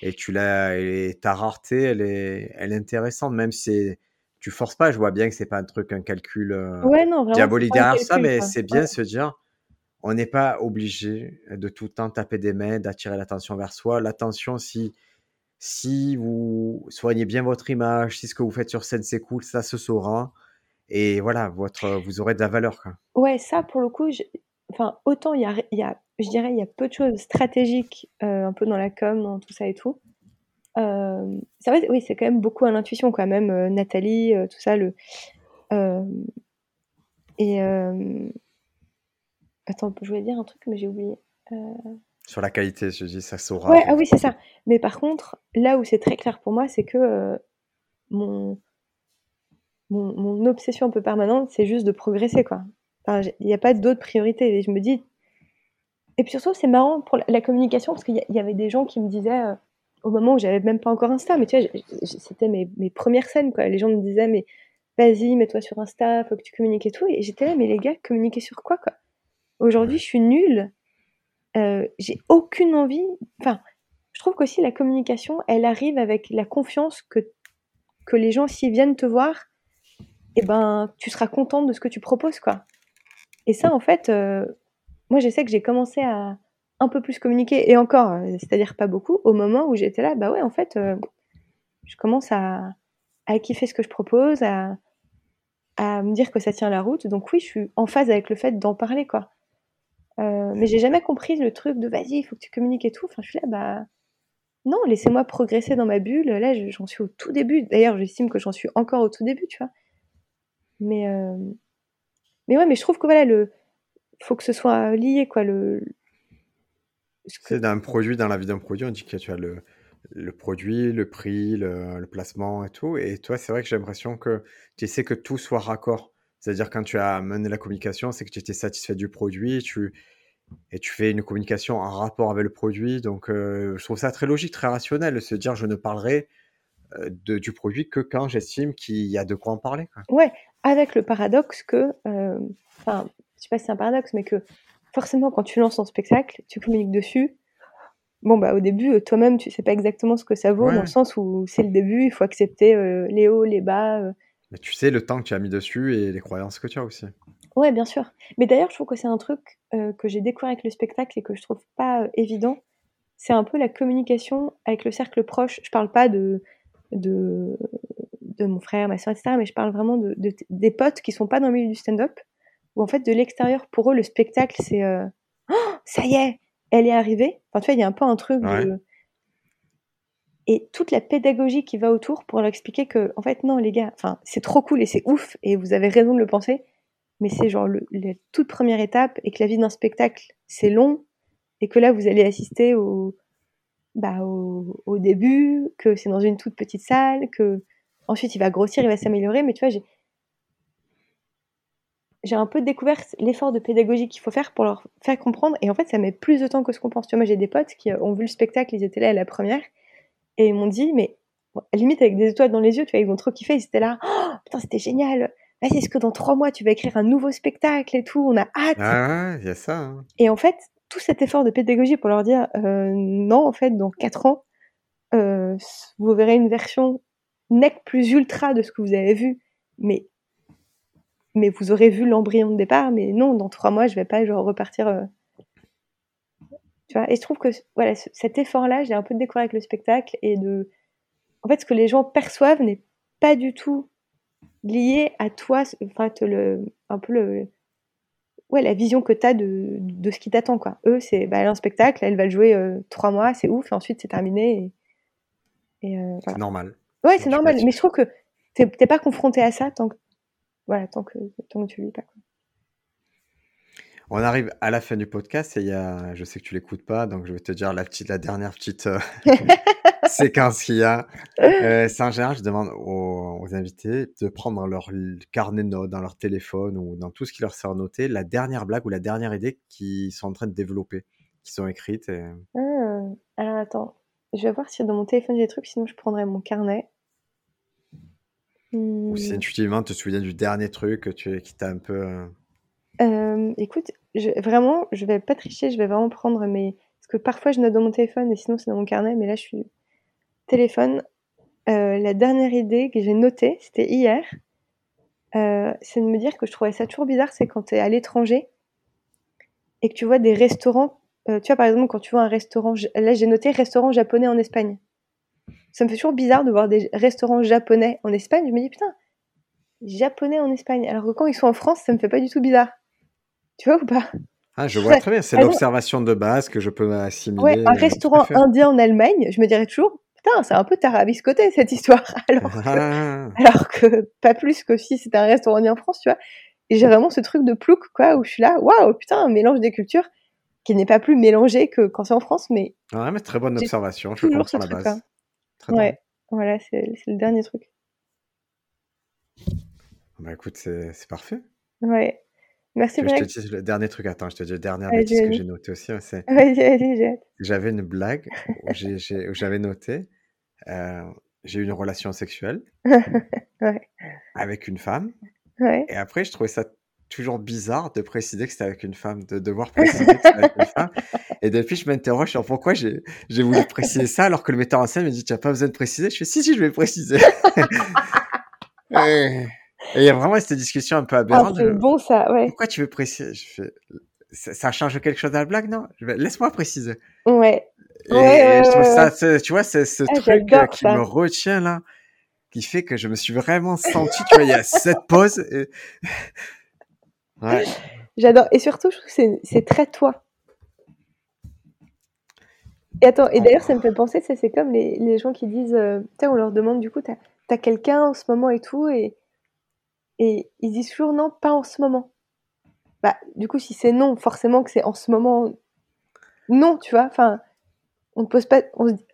et tu l'as, et ta rareté, elle est, elle est intéressante, même si tu forces pas. Je vois bien que c'est pas un truc, un calcul euh, ouais, non, vraiment, diabolique derrière ça, mais c'est bien Ouais, se dire, on n'est pas obligé de tout le temps taper des mains, d'attirer l'attention vers soi. L'attention, si, si vous soignez bien votre image, si ce que vous faites sur scène c'est cool, ça se saura. Et voilà, votre, vous aurez de la valeur. Quoi. ouais, ça pour le coup, enfin, autant il y a, il y a je dirais, il y a peu de choses stratégiques, euh, un peu dans la com, dans tout ça et tout. Euh, c'est vrai, oui, c'est quand même beaucoup à l'intuition, quand même. Euh, Nathalie, euh, tout ça, le. euh, et. euh, attends, je voulais dire un truc, mais j'ai oublié. Euh, Sur la qualité, je dis, ça saura. Ouais, ah oui, c'est ça. Mais par contre, là où c'est très clair pour moi, c'est que euh, mon, mon, mon obsession un peu permanente, c'est juste de progresser, quoi. Enfin, il n'y a pas d'autres priorités. Et je me dis. Et puis surtout, c'est marrant pour la, communication, parce qu'il y, avait des gens qui me disaient, euh, au moment où j'avais même pas encore Insta, mais tu vois, c'était mes, mes premières scènes, quoi. Les gens me disaient, mais vas-y, mets-toi sur Insta, faut que tu communiques et tout. Et j'étais là, mais les gars, communiquer sur quoi, quoi? Aujourd'hui, je suis nulle. Euh, j'ai aucune envie. Enfin, je trouve qu'aussi la communication, elle arrive avec la confiance que, que les gens, s'ils viennent te voir, eh ben, tu seras contente de ce que tu proposes, quoi. Et ça, en fait, euh, moi, je sais que j'ai commencé à un peu plus communiquer, et encore, euh, c'est-à-dire pas beaucoup, au moment où j'étais là, bah ouais, en fait, euh, je commence à, à kiffer ce que je propose, à, à me dire que ça tient la route. Donc oui, je suis en phase avec le fait d'en parler, quoi. Euh, mais j'ai jamais compris le truc de vas-y, il faut que tu communiques et tout. Enfin, je suis là, bah non, laissez-moi progresser dans ma bulle. Là, je- j'en suis au tout début. D'ailleurs, j'estime que j'en suis encore au tout début, tu vois. Mais, mais ouais, mais je trouve que voilà, le faut que ce soit lié, quoi. Le, ce que- C'est d'un produit, dans la vie d'un produit, on dit que tu as le, le produit, le prix, le, le placement et tout. Et toi, c'est vrai que j'ai l'impression que tu essaies que tout soit raccord. C'est-à-dire quand tu as mené la communication, c'est que tu étais satisfait du produit, tu, et tu fais une communication en rapport avec le produit. Donc, euh, je trouve ça très logique, très rationnel, de se dire je ne parlerai euh, de, du produit que quand j'estime qu'il y a de quoi en parler. quoi. Ouais, avec le paradoxe que, euh, je sais pas si c'est un paradoxe, mais que forcément, quand tu lances ton spectacle, tu communiques dessus. Bon, bah, au début, euh, toi-même, tu sais pas exactement ce que ça vaut, Ouais. dans le sens où c'est le début, il faut accepter euh, les hauts, les bas. euh. Mais tu sais le temps que tu as mis dessus et les croyances que tu as aussi. Ouais, bien sûr. Mais d'ailleurs, je trouve que c'est un truc euh, que j'ai découvert avec le spectacle et que je trouve pas évident. C'est un peu la communication avec le cercle proche. Je parle pas de, de, de mon frère, ma soeur, etc. Mais je parle vraiment de, de- des potes qui sont pas dans le milieu du stand-up. Où en fait, de l'extérieur, pour eux, le spectacle, c'est euh, Oh, ça y est, elle est arrivée. Enfin, tu vois, il y a un peu un truc Ouais. de. Et toute la pédagogie qui va autour pour leur expliquer que, en fait, non, les gars, enfin, c'est trop cool et c'est ouf et vous avez raison de le penser, mais c'est genre le, la toute première étape et que la vie d'un spectacle, c'est long et que là, vous allez assister au, bah, au, au début, que c'est dans une toute petite salle, que ensuite il va grossir, il va s'améliorer, mais tu vois, j'ai j'ai un peu découvert l'effort de pédagogie qu'il faut faire pour leur faire comprendre. Et en fait, ça met plus de temps que ce qu'on pense. Tu vois, moi, j'ai des potes qui ont vu le spectacle, ils étaient là à la première, et ils m'ont dit, mais bon, limite avec des étoiles dans les yeux, tu vois, ils ont trop kiffé, ils étaient là, oh, putain, c'était génial. Vas-y, est-ce que dans trois mois, tu vas écrire un nouveau spectacle et tout? On a hâte. Ah il y a ça. hein. Et en fait, tout cet effort de pédagogie pour leur dire, euh, non, en fait, dans quatre ans, euh, vous verrez une version nec plus ultra de ce que vous avez vu, mais mais vous aurez vu l'embryon de départ, mais non, dans trois mois, je vais pas genre repartir. euh, Tu vois, et je trouve que voilà, ce- cet effort-là, j'ai un peu découvert avec le spectacle et de, en fait, ce que les gens perçoivent n'est pas du tout lié à toi, enfin, te le, un peu le, ouais, la vision que tu as de, de ce qui t'attend, quoi. Eux, c'est, bah, elle a un spectacle, elle va le jouer euh, trois mois, c'est ouf, et ensuite c'est terminé. Et, et, euh, voilà. C'est normal. Ouais, C'est normal, mais je trouve que t'es t'es pas confronté à ça tant que, voilà, tant que, tant que tu le vis pas. Quoi. On arrive à la fin du podcast et il y a, je sais que tu l'écoutes pas, donc je vais te dire la petite, la dernière petite euh, *laughs* séquence qu'il y a. Euh, c'est en général, je demande aux, aux invités de prendre dans leur carnet de notes, dans leur téléphone ou dans tout ce qui leur sert noté, la dernière blague ou la dernière idée qu'ils sont en train de développer, qui sont écrites. Et... Ah, alors attends, je vais voir si dans mon téléphone j'ai des trucs, sinon je prendrai mon carnet. Ou si intuitivement tu te souviens du dernier truc que tu, qui t'a un peu. euh, écoute, je, vraiment, je vais pas tricher, je vais vraiment prendre mes. Parce que parfois je note dans mon téléphone et sinon c'est dans mon carnet, mais là je suis téléphone. Euh, la dernière idée que j'ai notée, c'était hier, euh, c'est de me dire que je trouvais ça toujours bizarre, c'est quand tu es à l'étranger et que tu vois des restaurants. tu vois, par exemple, quand tu vois un restaurant, là j'ai noté restaurant japonais en Espagne. Ça me fait toujours bizarre de voir des restaurants japonais en Espagne. Je me dis, putain, japonais en Espagne. Alors que quand ils sont en France, ça me fait pas du tout bizarre. Tu vois ou pas? Ah, je vois très bien, c'est l'observation de base que je peux assimiler. Ouais, un restaurant indien en Allemagne, je me dirais toujours, putain, c'est un peu tarabiscoté cette histoire. *laughs* Alors que, ah. alors que pas plus que si c'était un restaurant indien en France, tu vois. Et j'ai vraiment ce truc de plouc, quoi, où je suis là, waouh, putain, un mélange des cultures qui n'est pas plus mélangé que quand c'est en France, mais. Ouais, mais très bonne observation, je pense sur la base. Ouais, voilà, c'est le dernier truc. Bah écoute, c'est parfait. Ouais. Merci Je te dis le dernier truc, attends, je te dis le dernier bêtise que j'ai noté aussi. c'est J'avais une blague où j'avais noté euh, j'ai eu une relation sexuelle *laughs* ouais. avec une femme. Ouais. Et après, je trouvais ça toujours bizarre de préciser que c'était avec une femme, de devoir préciser que c'était avec une femme. *laughs* Et depuis, je m'interroge sur pourquoi j'ai voulu préciser ça alors que le metteur en scène me dit Tu n'as pas besoin de préciser. Je fais Si, si, je vais préciser. *laughs* Et il y a vraiment cette discussion un peu ah, aberrante. c'est bon ça, ouais. Pourquoi tu veux préciser? Je fais, ça, change quelque chose dans la blague, non? Laisse-moi préciser. Ouais. Et, ouais, je trouve ça, tu vois, c'est ce ah, truc euh, qui me retient là, qui fait que je me suis vraiment senti, tu vois, il y a cette pause. Et... J'adore. Et surtout, je trouve que c'est très toi. Et attends, et d'ailleurs, ça me fait penser, c'est comme les, les, gens qui disent, euh, on leur demande du coup, t'as as, quelqu'un en ce moment et tout, et, et ils disent toujours non, pas en ce moment. Bah, du coup, si c'est non, forcément que c'est en ce moment. Non, tu vois. Enfin, on ne pose pas.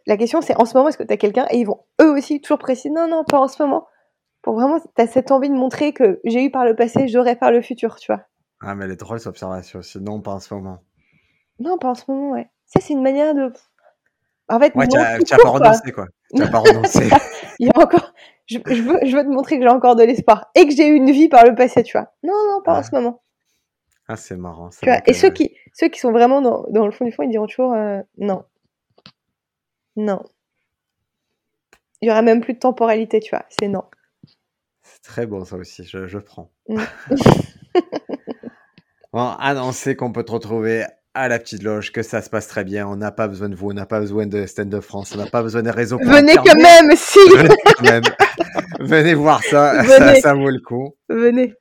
la question, c'est en ce moment, est-ce que tu as quelqu'un? Et ils vont eux aussi toujours préciser non, non, pas en ce moment. Pour vraiment, tu as cette envie de montrer que j'ai eu par le passé, j'aurai par le futur, tu vois. Ah, mais elle est drôle, cette observation aussi. Non, pas en ce moment. Non, pas en ce moment, ouais. Ça, c'est une manière de. En fait, ouais, tu n'as pas renoncé, quoi. Tu n'as pas *laughs* renoncé. Il y a encore je, veux, je veux te montrer que j'ai encore de l'espoir et que j'ai eu une vie par le passé, tu vois. Non, non, pas en ce moment. Ah, c'est marrant. Tu vois, et ceux qui, ceux qui sont vraiment dans, dans, le fond du fond, ils diront toujours euh, non. Non. Il y aura même plus de temporalité, tu vois. C'est non. C'est très bon, ça aussi. Je, je prends. Mm. *laughs* bon, annoncer qu'on peut te retrouver à la petite loge, que ça se passe très bien. On n'a pas besoin de vous, on n'a pas besoin de Stand Up France, on n'a pas besoin des réseaux. Venez quand même, si Venez quand même. *laughs* Venez voir ça, Ça, vaut le coup. Venez.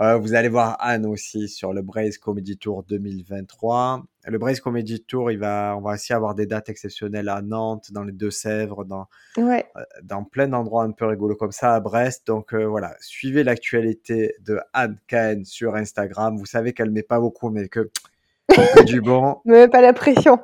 Euh, vous allez voir Anne aussi sur le Braze Comedy Tour 2023. Le Braze Comedy Tour, il va, on va aussi avoir des dates exceptionnelles à Nantes, dans les Deux-Sèvres, dans, ouais. Euh, dans plein d'endroits un peu rigolos comme ça, à Brest. Donc euh, voilà, suivez l'actualité de Anne Cahen sur Instagram. Vous savez qu'elle met pas beaucoup, mais que du *laughs* pas la pression.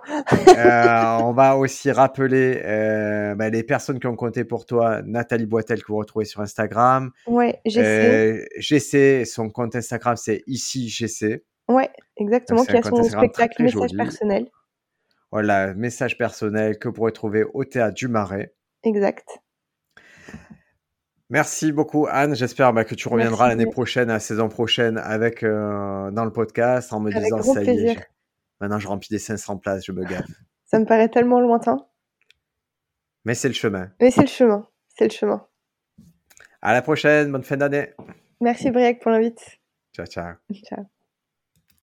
euh, on va aussi rappeler euh, bah, les personnes qui ont compté pour toi. Nathalie Boitel, que vous retrouvez sur Instagram. Ouais, GC. Euh, GC, son compte Instagram, c'est ici GC. Ouais, exactement, qui a son spectacle Message personnel. Voilà, message personnel que vous pourrez trouver au Théâtre du Marais. Exact. Merci beaucoup Anne. J'espère bah, que tu reviendras l'année prochaine, la saison prochaine, avec euh, dans le podcast en me disant ça y est. Maintenant, je remplis des 500 places, je me *laughs* gaffe. Ça me paraît tellement lointain. Mais c'est le chemin. Mais c'est le chemin. C'est le chemin. À la prochaine. Bonne fin d'année. Merci Briac pour l'invite. Ciao, ciao. Ciao.